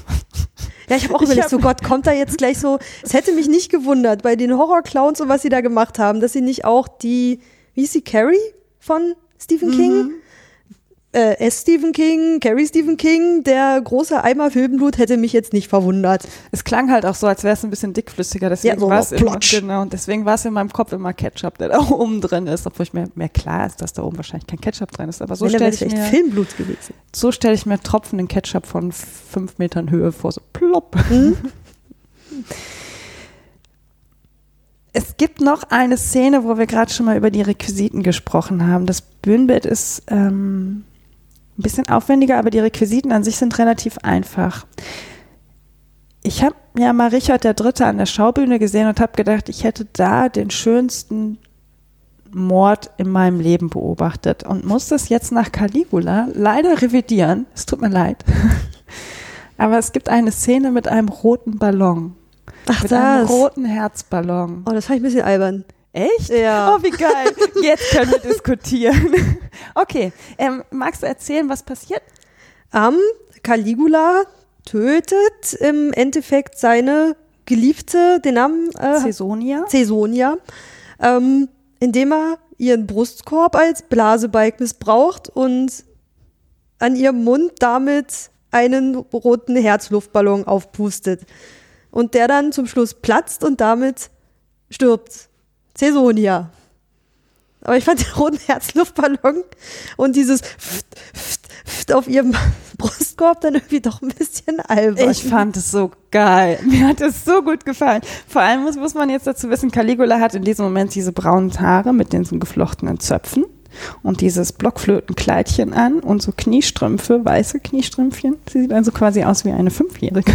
Ja, ich habe auch Ich überlegt, hab- so Gott, kommt da jetzt gleich so, es hätte mich nicht gewundert bei den Horrorclowns und was sie da gemacht haben, dass sie nicht auch die, wie ist sie, Carrie von Stephen King? Äh, S. Stephen King, Carrie Stephen King, der große Eimer Filmblut hätte mich jetzt nicht verwundert. es klang halt auch so, als wäre es ein bisschen dickflüssiger. Deswegen Ja, so war es immer, genau, und deswegen war es in meinem Kopf immer Ketchup, der da <laughs> oben drin ist, obwohl ich mir mehr klar ist, dass da oben wahrscheinlich kein Ketchup drin ist. Aber so stelle ich echt mir, Filmblut gewesen. so stelle ich mir tropfenden Ketchup von fünf Metern Höhe vor, so plopp. Hm? <laughs> Es gibt noch eine Szene, wo wir gerade schon mal über die Requisiten gesprochen haben. Das Bühnenbild ist ähm, ein bisschen aufwendiger, aber die Requisiten an sich sind relativ einfach. Ich habe ja mal Richard der Dritte an der Schaubühne gesehen und habe gedacht, ich hätte da den schönsten Mord in meinem Leben beobachtet und muss das jetzt nach Caligula leider revidieren. Es tut mir leid. <laughs> Aber es gibt eine Szene mit einem roten Ballon. Ach, mit einem das. roten Herzballon. Oh, das fand ich ein bisschen albern. Echt? Ja. Oh, wie geil. Jetzt können wir diskutieren. <laughs> Okay, ähm, magst du erzählen, was passiert? Ähm, Caligula tötet im Endeffekt seine Geliebte, den Namen äh, Caesonia? Caesonia, ähm, indem er ihren Brustkorb als Blasebalg missbraucht und an ihrem Mund damit einen roten Herzluftballon aufpustet. Und der dann zum Schluss platzt und damit stirbt. Caesonia. Aber ich fand den roten Herzluftballon und dieses Pft, Pft, Pft auf ihrem <laughs> Brustkorb dann irgendwie doch ein bisschen albern. Ich fand es so geil. Mir hat es so gut gefallen. Vor allem muss, muss man jetzt dazu wissen, Caligula hat in diesem Moment diese braunen Haare mit den so geflochtenen Zöpfen und dieses Blockflötenkleidchen an und so Kniestrümpfe, weiße Kniestrümpfchen. Sie sieht also quasi aus wie eine Fünfjährige.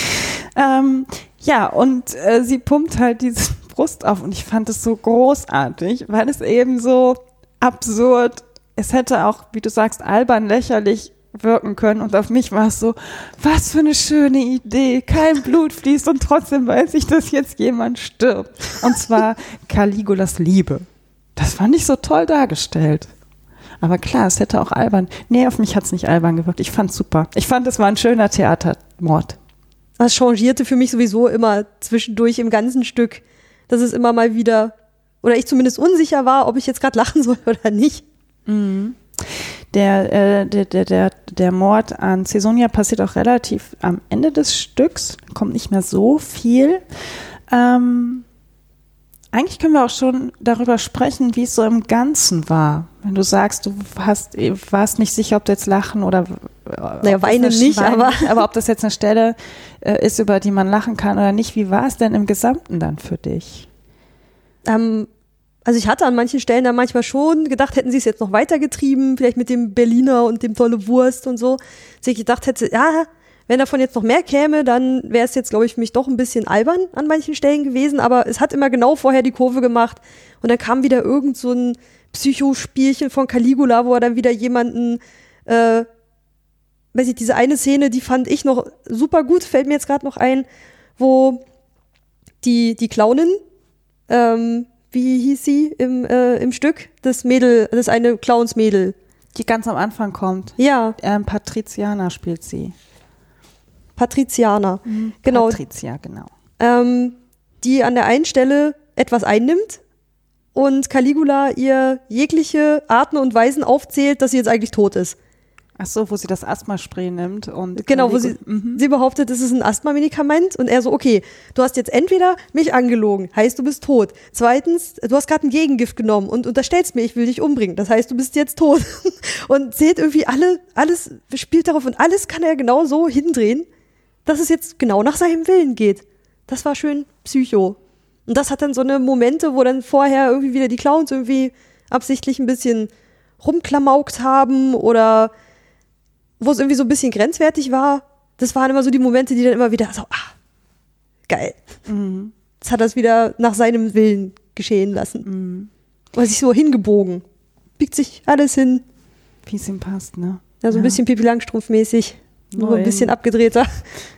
<laughs> ähm, ja, und äh, sie pumpt halt diese Brust auf und ich fand es so großartig, weil es eben so absurd, es hätte auch, wie du sagst, albern, lächerlich wirken können und auf mich war es so, was für eine schöne Idee, kein Blut fließt und trotzdem weiß ich, dass jetzt jemand stirbt. Und zwar <laughs> Caligulas Liebe. Das fand ich so toll dargestellt. Aber klar, es hätte auch albern. Nee, auf mich hat es nicht albern gewirkt. Ich fand's super. Ich fand, es war ein schöner Theatermord. Das changierte für mich sowieso immer zwischendurch im ganzen Stück, dass es immer mal wieder, oder ich zumindest unsicher war, ob ich jetzt gerade lachen soll <laughs> oder nicht. Der, äh, der, der, der, der Mord an Caesonia passiert auch relativ am Ende des Stücks, kommt nicht mehr so viel. Ähm, eigentlich können wir auch schon darüber sprechen, wie es so im Ganzen war. Wenn du sagst, du hast, warst nicht sicher, ob du jetzt lachen oder Naja, ob das weinen eine nicht, Schwein- aber- aber ob das jetzt eine Stelle äh, ist, über die man lachen kann oder nicht. Wie war es denn im Gesamten dann für dich? Ähm, also ich hatte an manchen Stellen dann manchmal schon gedacht, hätten sie es jetzt noch weitergetrieben, vielleicht mit dem Berliner und dem tolle Wurst und so. Dass ich gedacht hätte, ja, wenn davon jetzt noch mehr käme, dann wäre es jetzt, glaube ich, für mich doch ein bisschen albern an manchen Stellen gewesen. Aber es hat immer genau vorher die Kurve gemacht. Und dann kam wieder irgend so ein Psychospielchen von Caligula, wo er dann wieder jemanden, äh, weiß ich, diese eine Szene, die fand ich noch super gut, fällt mir jetzt gerade noch ein, wo die, die Clownin, ähm, wie hieß sie im, äh, im Stück? Das Mädel, das eine Clownsmädel. Die ganz am Anfang kommt. Ja, Ähm, Patriziana spielt sie. Patriziana. Genau. Patricia, genau. ähm, die an der einen Stelle etwas einnimmt und Caligula ihr jegliche Arten und Weisen aufzählt, dass sie jetzt eigentlich tot ist. Ach so, wo sie das Asthma-Spray nimmt und Genau, wo sie, Mhm. sie behauptet, es ist ein Asthma-Medikament und er so, okay, du hast jetzt entweder mich angelogen, heißt du bist tot. Zweitens, du hast gerade ein Gegengift genommen und unterstellst mir, ich will dich umbringen, das heißt, du bist jetzt tot. <laughs> Und seht irgendwie alle, alles spielt darauf und alles kann er genau so hindrehen, dass es jetzt genau nach seinem Willen geht. Das war schön Psycho. Und das hat dann so eine Momente, wo dann vorher irgendwie wieder die Clowns irgendwie absichtlich ein bisschen rumklamaukt haben oder wo es irgendwie so ein bisschen grenzwertig war. Das waren immer so die Momente, die dann immer wieder so, ah, geil. Mhm. Jetzt hat er es wieder nach seinem Willen geschehen lassen. Mhm. Oder sich so hingebogen. Biegt sich alles hin. Wie es ihm passt, ne? Ja, so ein Ja. bisschen Pipi Langstrumpf-mäßig. Nur ein bisschen abgedrehter.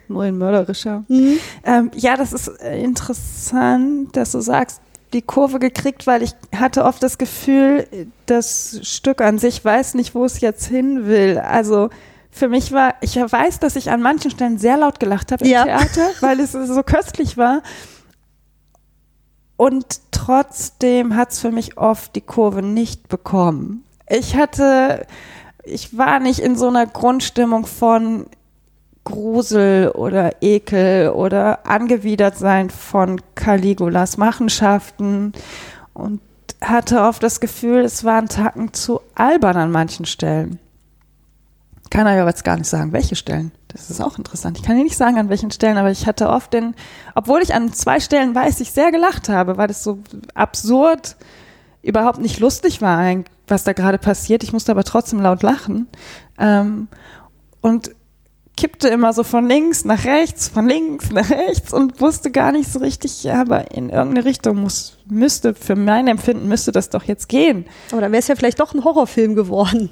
Nur ein mörderischer. Mhm. Ähm, ja, das ist äh, interessant, dass du sagst, die Kurve gekriegt, weil ich hatte oft das Gefühl, das Stück an sich weiß nicht, wo es jetzt hin will. Also für mich war, ich weiß, dass ich an manchen Stellen sehr laut gelacht habe im Ja. Theater, <laughs> weil es so köstlich war. Und trotzdem hat es für mich oft die Kurve nicht bekommen. Ich hatte, ich war nicht in so einer Grundstimmung von Grusel oder Ekel oder angewidert sein von Caligulas Machenschaften und hatte oft das Gefühl, es waren Tacken zu albern an manchen Stellen. Kann aber jetzt gar nicht sagen, welche Stellen. Das ist auch interessant. Ich kann dir nicht sagen, an welchen Stellen, aber ich hatte oft den, obwohl ich an zwei Stellen weiß, ich sehr gelacht habe, weil das so absurd, überhaupt nicht lustig war, eigentlich, was da gerade passiert. Ich musste aber trotzdem laut lachen. Ähm, und kippte immer so von links nach rechts, von links nach rechts und wusste gar nicht so richtig, ja, aber in irgendeine Richtung muss, müsste, für mein Empfinden müsste das doch jetzt gehen. Aber dann wäre es ja vielleicht doch ein Horrorfilm geworden.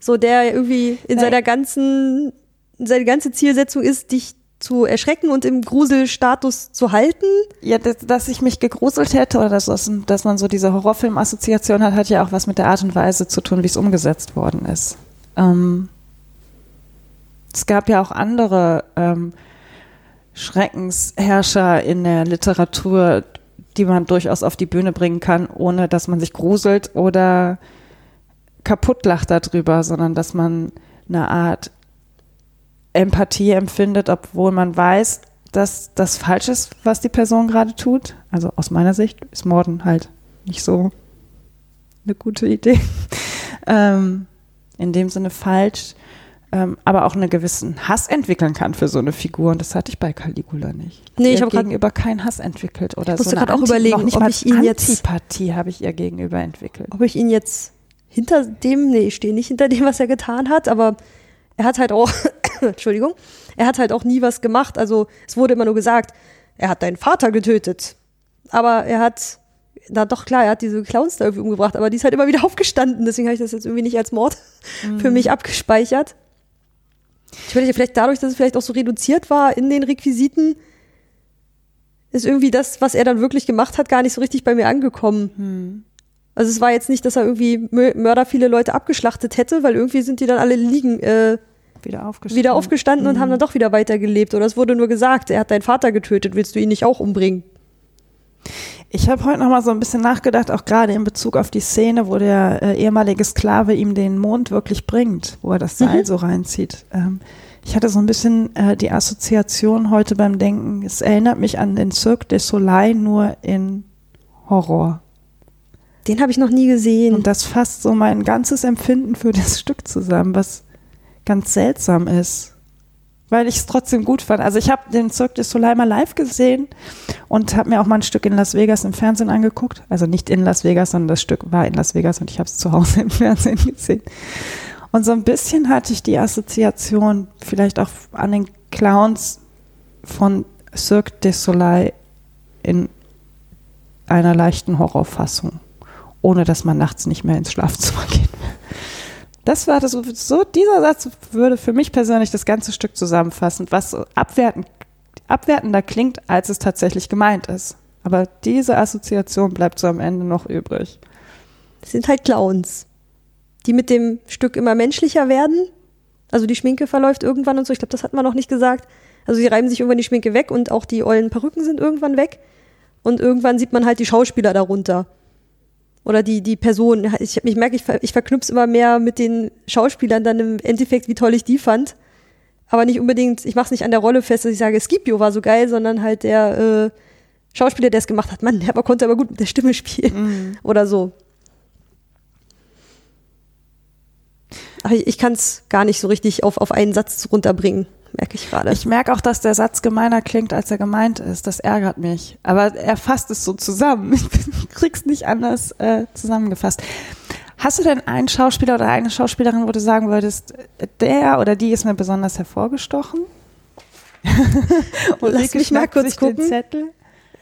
So der irgendwie in Nein. seiner ganzen, seine ganze Zielsetzung ist, dich zu erschrecken und im Gruselstatus zu halten. Ja, dass, ich mich gegruselt hätte oder dass, das- dass man so diese Horrorfilm-Assoziation hat, hat ja auch was mit der Art und Weise zu tun, wie es umgesetzt worden ist. Ähm, es gab ja auch andere ähm, Schreckensherrscher in der Literatur, die man durchaus auf die Bühne bringen kann, ohne dass man sich gruselt oder kaputt lacht darüber, sondern dass man eine Art Empathie empfindet, obwohl man weiß, dass das falsch ist, was die Person gerade tut. Also aus meiner Sicht ist Morden halt nicht so eine gute Idee. <laughs> ähm, in dem Sinne falsch, ähm, aber auch einen gewissen Hass entwickeln kann für so eine Figur. Und das hatte ich bei Caligula nicht. Nee, ich Ihr hab grad- gegenüber keinen Hass entwickelt oder Ich so musste eine grad auch Anti- überlegen, ob ich ihn jetzt- Antipathie habe ich ihr gegenüber entwickelt. Ob ich ihn jetzt hinter dem, nee, ich stehe nicht hinter dem, was er getan hat, aber er hat halt auch, <coughs> Entschuldigung, er hat halt auch nie was gemacht. Also es wurde immer nur gesagt, er hat deinen Vater getötet. Aber er hat, na doch klar, er hat diese Clowns da irgendwie umgebracht, aber die ist halt immer wieder <laughs> aufgestanden. Deswegen habe ich das jetzt irgendwie nicht als Mord <laughs> für mich abgespeichert. Ich würde vielleicht dadurch, dass es vielleicht auch so reduziert war in den Requisiten, ist irgendwie das, was er dann wirklich gemacht hat, gar nicht so richtig bei mir angekommen. Also es war jetzt nicht, dass er irgendwie Mö- Mörder viele Leute abgeschlachtet hätte, weil irgendwie sind die dann alle liegen, äh, Wieder aufgestanden. wieder aufgestanden und haben dann doch wieder weitergelebt. Oder es wurde nur gesagt, er hat deinen Vater getötet, willst du ihn nicht auch umbringen? Ich habe heute noch mal so ein bisschen nachgedacht, auch gerade in Bezug auf die Szene, wo der äh, ehemalige Sklave ihm den Mond wirklich bringt, wo er das Seil so reinzieht. Ähm, ich hatte so ein bisschen äh, die Assoziation heute beim Denken, es erinnert mich an den Cirque du Soleil nur in Horror. Den habe ich noch nie gesehen. Und das fasst so mein ganzes Empfinden für <laughs> das Stück zusammen, was ganz seltsam ist. Weil ich es trotzdem gut fand. Also ich habe den Cirque du Soleil mal live gesehen und habe mir auch mal ein Stück in Las Vegas im Fernsehen angeguckt. Also nicht in Las Vegas, sondern das Stück war in Las Vegas und ich habe es zu Hause <laughs> im Fernsehen gesehen. Und so ein bisschen hatte ich die Assoziation vielleicht auch an den Clowns von Cirque du Soleil in einer leichten Horrorfassung ohne dass man nachts nicht mehr ins Schlafzimmer will. Das war das, so, dieser Satz würde für mich persönlich das ganze Stück zusammenfassen, was abwertend, abwertender klingt, als es tatsächlich gemeint ist. Aber diese Assoziation bleibt so am Ende noch übrig. Das sind halt Clowns, die mit dem Stück immer menschlicher werden. Also die Schminke verläuft irgendwann und so. Ich glaube, das hatten wir noch nicht gesagt. Also sie reiben sich irgendwann die Schminke weg und auch die ollen Perücken sind irgendwann weg. Und irgendwann sieht man halt die Schauspieler darunter. Oder die, die Person. Ich, ich merke, ich, ver, ich verknüpfe immer mehr mit den Schauspielern dann im Endeffekt, wie toll ich die fand. Aber nicht unbedingt, ich mache es nicht an der Rolle fest, dass ich sage, Scipio war so geil, sondern halt der äh, Schauspieler, der es gemacht hat. Mann, der aber konnte aber gut mit der Stimme spielen. <laughs> Oder so. Ich, kann es gar nicht so richtig auf, auf einen Satz runterbringen, merke ich gerade. Ich merke auch, dass der Satz gemeiner klingt, als er gemeint ist. Das ärgert mich. Aber er fasst es so zusammen. Ich <laughs> krieg's nicht anders äh, zusammengefasst. Hast du denn einen Schauspieler oder eine Schauspielerin, wo du sagen würdest, der oder die ist mir besonders hervorgestochen? <laughs> Lass mich mal kurz gucken. Zettel.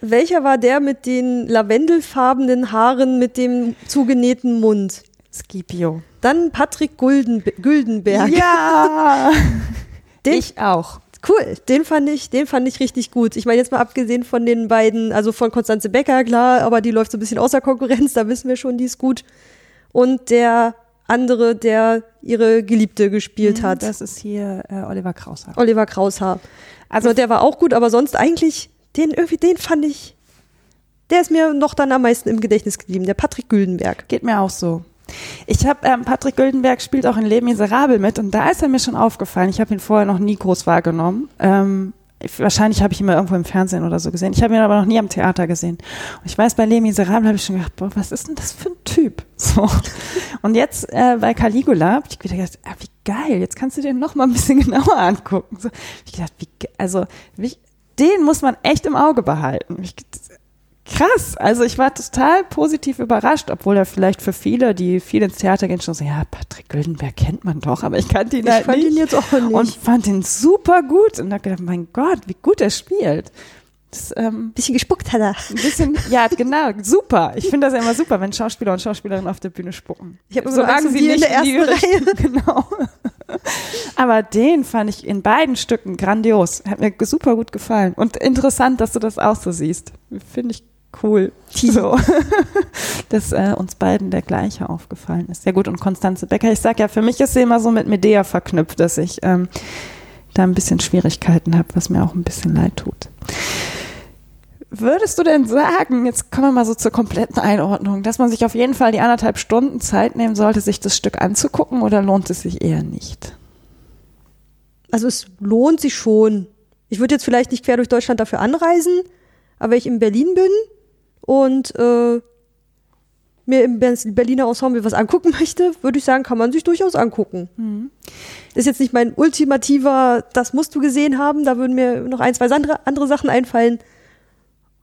Welcher war der mit den lavendelfarbenen Haaren mit dem zugenähten Mund? Scipio. Dann Patrick Gulden, Güldenberg. Ja! <laughs> Den, ich auch. Cool, den fand ich, den fand ich richtig gut. Ich meine jetzt mal abgesehen von den beiden, also von Konstanze Becker, klar, aber die läuft so ein bisschen außer Konkurrenz, da wissen wir schon, die ist gut. Und der andere, der ihre Geliebte gespielt hat. Das ist hier äh, Oliver Kraushaar. Oliver Kraushaar. Also der war auch gut, aber sonst eigentlich, den irgendwie, den fand ich, der ist mir noch dann am meisten im Gedächtnis geblieben, der Patrick Güldenberg. Geht mir auch so. Ich habe ähm, Patrick Güldenberg spielt auch in Leben Miserabel mit und da ist er mir schon aufgefallen. Ich habe ihn vorher noch nie groß wahrgenommen. Ähm, ich, wahrscheinlich habe ich ihn mal irgendwo im Fernsehen oder so gesehen. Ich habe ihn aber noch nie am Theater gesehen. Und ich weiß, bei Les Miserables habe ich schon gedacht, boah, was ist denn das für ein Typ? <laughs> So. Und jetzt äh, bei Caligula habe ich wieder gedacht, ah, wie geil, jetzt kannst du den noch mal ein bisschen <laughs> genauer angucken. So, ich gedacht, wie, also wie, den muss man echt im Auge behalten. Ich, krass. Also ich war total positiv überrascht, obwohl er vielleicht für viele, die viel ins Theater gehen, schon so, ja, Patrick Güldenberg kennt man doch, aber ich kannte ihn ich halt fand nicht. ihn jetzt auch nicht. Und fand ihn super gut und gedacht, mein Gott, wie gut er spielt. Das, ähm, bisschen gespuckt hat er. ein bisschen, ja, genau, super. Ich finde das ja immer super, wenn Schauspieler und Schauspielerinnen auf der Bühne spucken. Ich habe so Angst um die in der ersten Reihe. <laughs> Genau. Aber den fand ich in beiden Stücken grandios. Hat mir super gut gefallen. Und interessant, dass du das auch so siehst. Finde ich cool. So. <laughs> Dass äh, uns beiden der gleiche aufgefallen ist. Ja gut, und Konstanze Becker, ich sag ja, für mich ist sie immer so mit Medea verknüpft, dass ich ähm, da ein bisschen Schwierigkeiten habe, was mir auch ein bisschen leid tut. Würdest du denn sagen, jetzt kommen wir mal so zur kompletten Einordnung, dass man sich auf jeden Fall die anderthalb Stunden Zeit nehmen sollte, sich das Stück anzugucken oder lohnt es sich eher nicht? Also es lohnt sich schon. Ich würde jetzt vielleicht nicht quer durch Deutschland dafür anreisen, aber wenn ich in Berlin bin und äh, mir im Berliner Ensemble was angucken <laughs> möchte, würde ich sagen, kann man sich durchaus angucken. Mhm. Ist jetzt nicht mein ultimativer, das musst du gesehen haben, da würden mir noch ein, zwei andere, andere Sachen einfallen.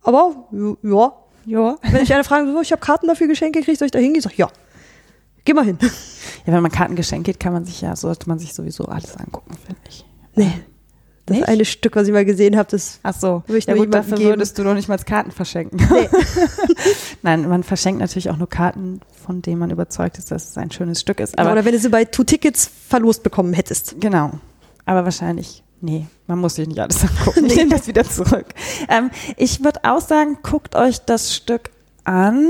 Aber ja, Ja. wenn ich eine frage, so, ich habe Karten dafür geschenkt gekriegt, soll ich da hingehen? Ich sag, ja, geh mal hin. Ja, wenn man Kartengeschenk geht, kann man sich ja, sollte man sich sowieso alles angucken, finde ich. Nee. Das Nicht? eine Stück, was ich mal gesehen habe, das Ach so, Würde ich ja gut, dafür geben. würdest du doch nicht mal Karten verschenken. Nee. <laughs> Nein, man verschenkt natürlich auch nur Karten, von denen man überzeugt ist, dass es ein schönes Stück ist. Aber Oder wenn du sie bei Two Tickets verlost bekommen hättest. genau, aber wahrscheinlich, nee, man muss sich nicht alles <laughs> angucken. Ich nehme das wieder zurück. Ähm, ich würde auch sagen, guckt euch das Stück an.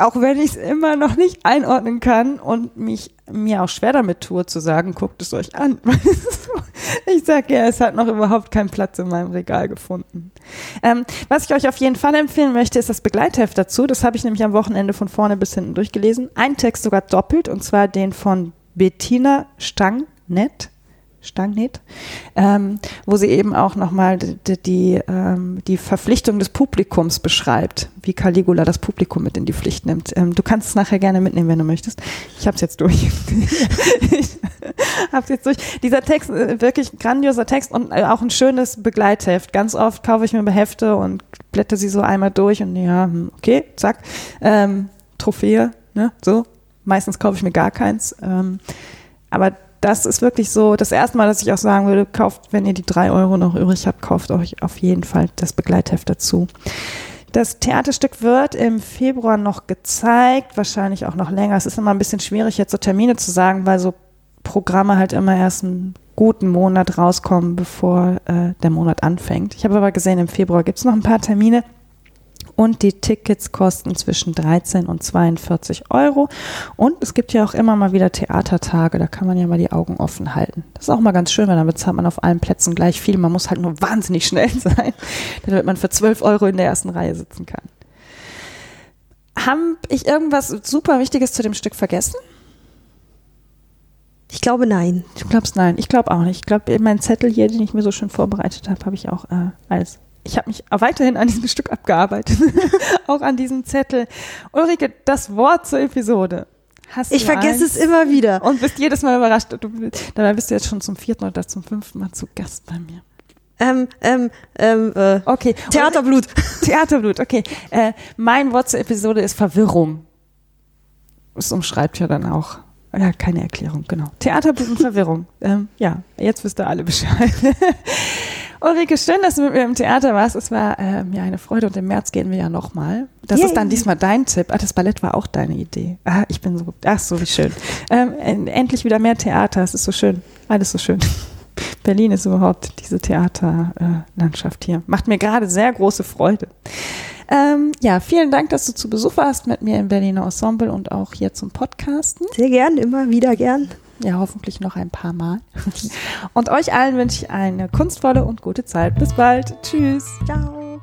Auch wenn ich es immer noch nicht einordnen kann und mich mir auch schwer damit tue zu sagen, guckt es euch an. <laughs> Ich sage ja, es hat noch überhaupt keinen Platz in meinem Regal gefunden. Ähm, was ich euch auf jeden Fall empfehlen möchte, ist das Begleitheft dazu. Das habe ich nämlich am Wochenende von vorne bis hinten durchgelesen. Ein Text sogar doppelt, und zwar den von Bettina Stangnet. Stangnet, ähm, wo sie eben auch nochmal die, die, ähm, die Verpflichtung des Publikums beschreibt, wie Caligula das Publikum mit in die Pflicht nimmt. Ähm, du kannst es nachher gerne mitnehmen, wenn du möchtest. Ich habe es jetzt durch. <laughs> ich habe es jetzt durch. Dieser Text, äh, wirklich grandioser Text und äh, auch ein schönes Begleitheft. Ganz oft kaufe ich mir Hefte und blätter sie so einmal durch und ja, hm, okay, zack. Ähm, Trophäe, ne, so. Meistens kaufe ich mir gar keins. Ähm, aber das ist wirklich so das erste Mal, dass ich auch sagen würde, kauft, wenn ihr die drei Euro noch übrig habt, kauft euch auf jeden Fall das Begleitheft dazu. Das Theaterstück wird im Februar noch gezeigt, wahrscheinlich auch noch länger. Es ist immer ein bisschen schwierig, jetzt so Termine zu sagen, weil so Programme halt immer erst einen guten Monat rauskommen, bevor äh, der Monat anfängt. Ich habe aber gesehen, im Februar gibt es noch ein paar Termine. Und die Tickets kosten zwischen 13 und 42 Euro. Und es gibt ja auch immer mal wieder Theatertage, da kann man ja mal die Augen offen halten. Das ist auch mal ganz schön, weil dann bezahlt man auf allen Plätzen gleich viel. Man muss halt nur wahnsinnig schnell <laughs> sein, damit man für 12 Euro in der ersten Reihe sitzen kann. Habe ich irgendwas super Wichtiges zu dem Stück vergessen? Ich glaube, nein. Du glaubst nein, ich glaube auch nicht. Ich glaube, mein Zettel hier, den ich mir so schön vorbereitet habe, habe ich auch äh, alles. Ich habe mich weiterhin an diesem <laughs> Stück abgearbeitet. <laughs> auch an diesem Zettel. Ulrike, das Wort zur Episode. Hast Ich vergesse eins? es immer wieder. Und bist jedes Mal überrascht. Du, dabei bist du jetzt schon zum vierten oder zum fünften Mal zu Gast bei mir. Ähm, ähm, ähm, äh, Okay. Theaterblut. <laughs> Theaterblut, okay. Äh, mein Wort zur Episode ist Verwirrung. Es umschreibt ja dann auch. Ja, keine Erklärung, genau. Theaterblut und Verwirrung. Ähm, ja, jetzt wisst ihr alle Bescheid. Ulrike, schön, dass du mit mir im Theater warst. Es war äh, mir eine Freude und im März gehen wir ja nochmal. Das Yay. ist dann diesmal dein Tipp. Ah, das Ballett war auch deine Idee. Ah, ich bin so, ach so, wie schön. Ähm, en- endlich wieder mehr Theater. Es ist so schön. Alles so schön. <laughs> Berlin ist überhaupt diese Theaterlandschaft hier. Macht mir gerade sehr große Freude. Ähm, ja, vielen Dank, dass du zu Besuch warst mit mir im Berliner Ensemble und auch hier zum Podcasten. Sehr gern, immer wieder gern. Ja, hoffentlich noch ein paar Mal. <laughs> Und euch allen wünsche ich eine kunstvolle und gute Zeit. Bis bald. Tschüss. Ciao.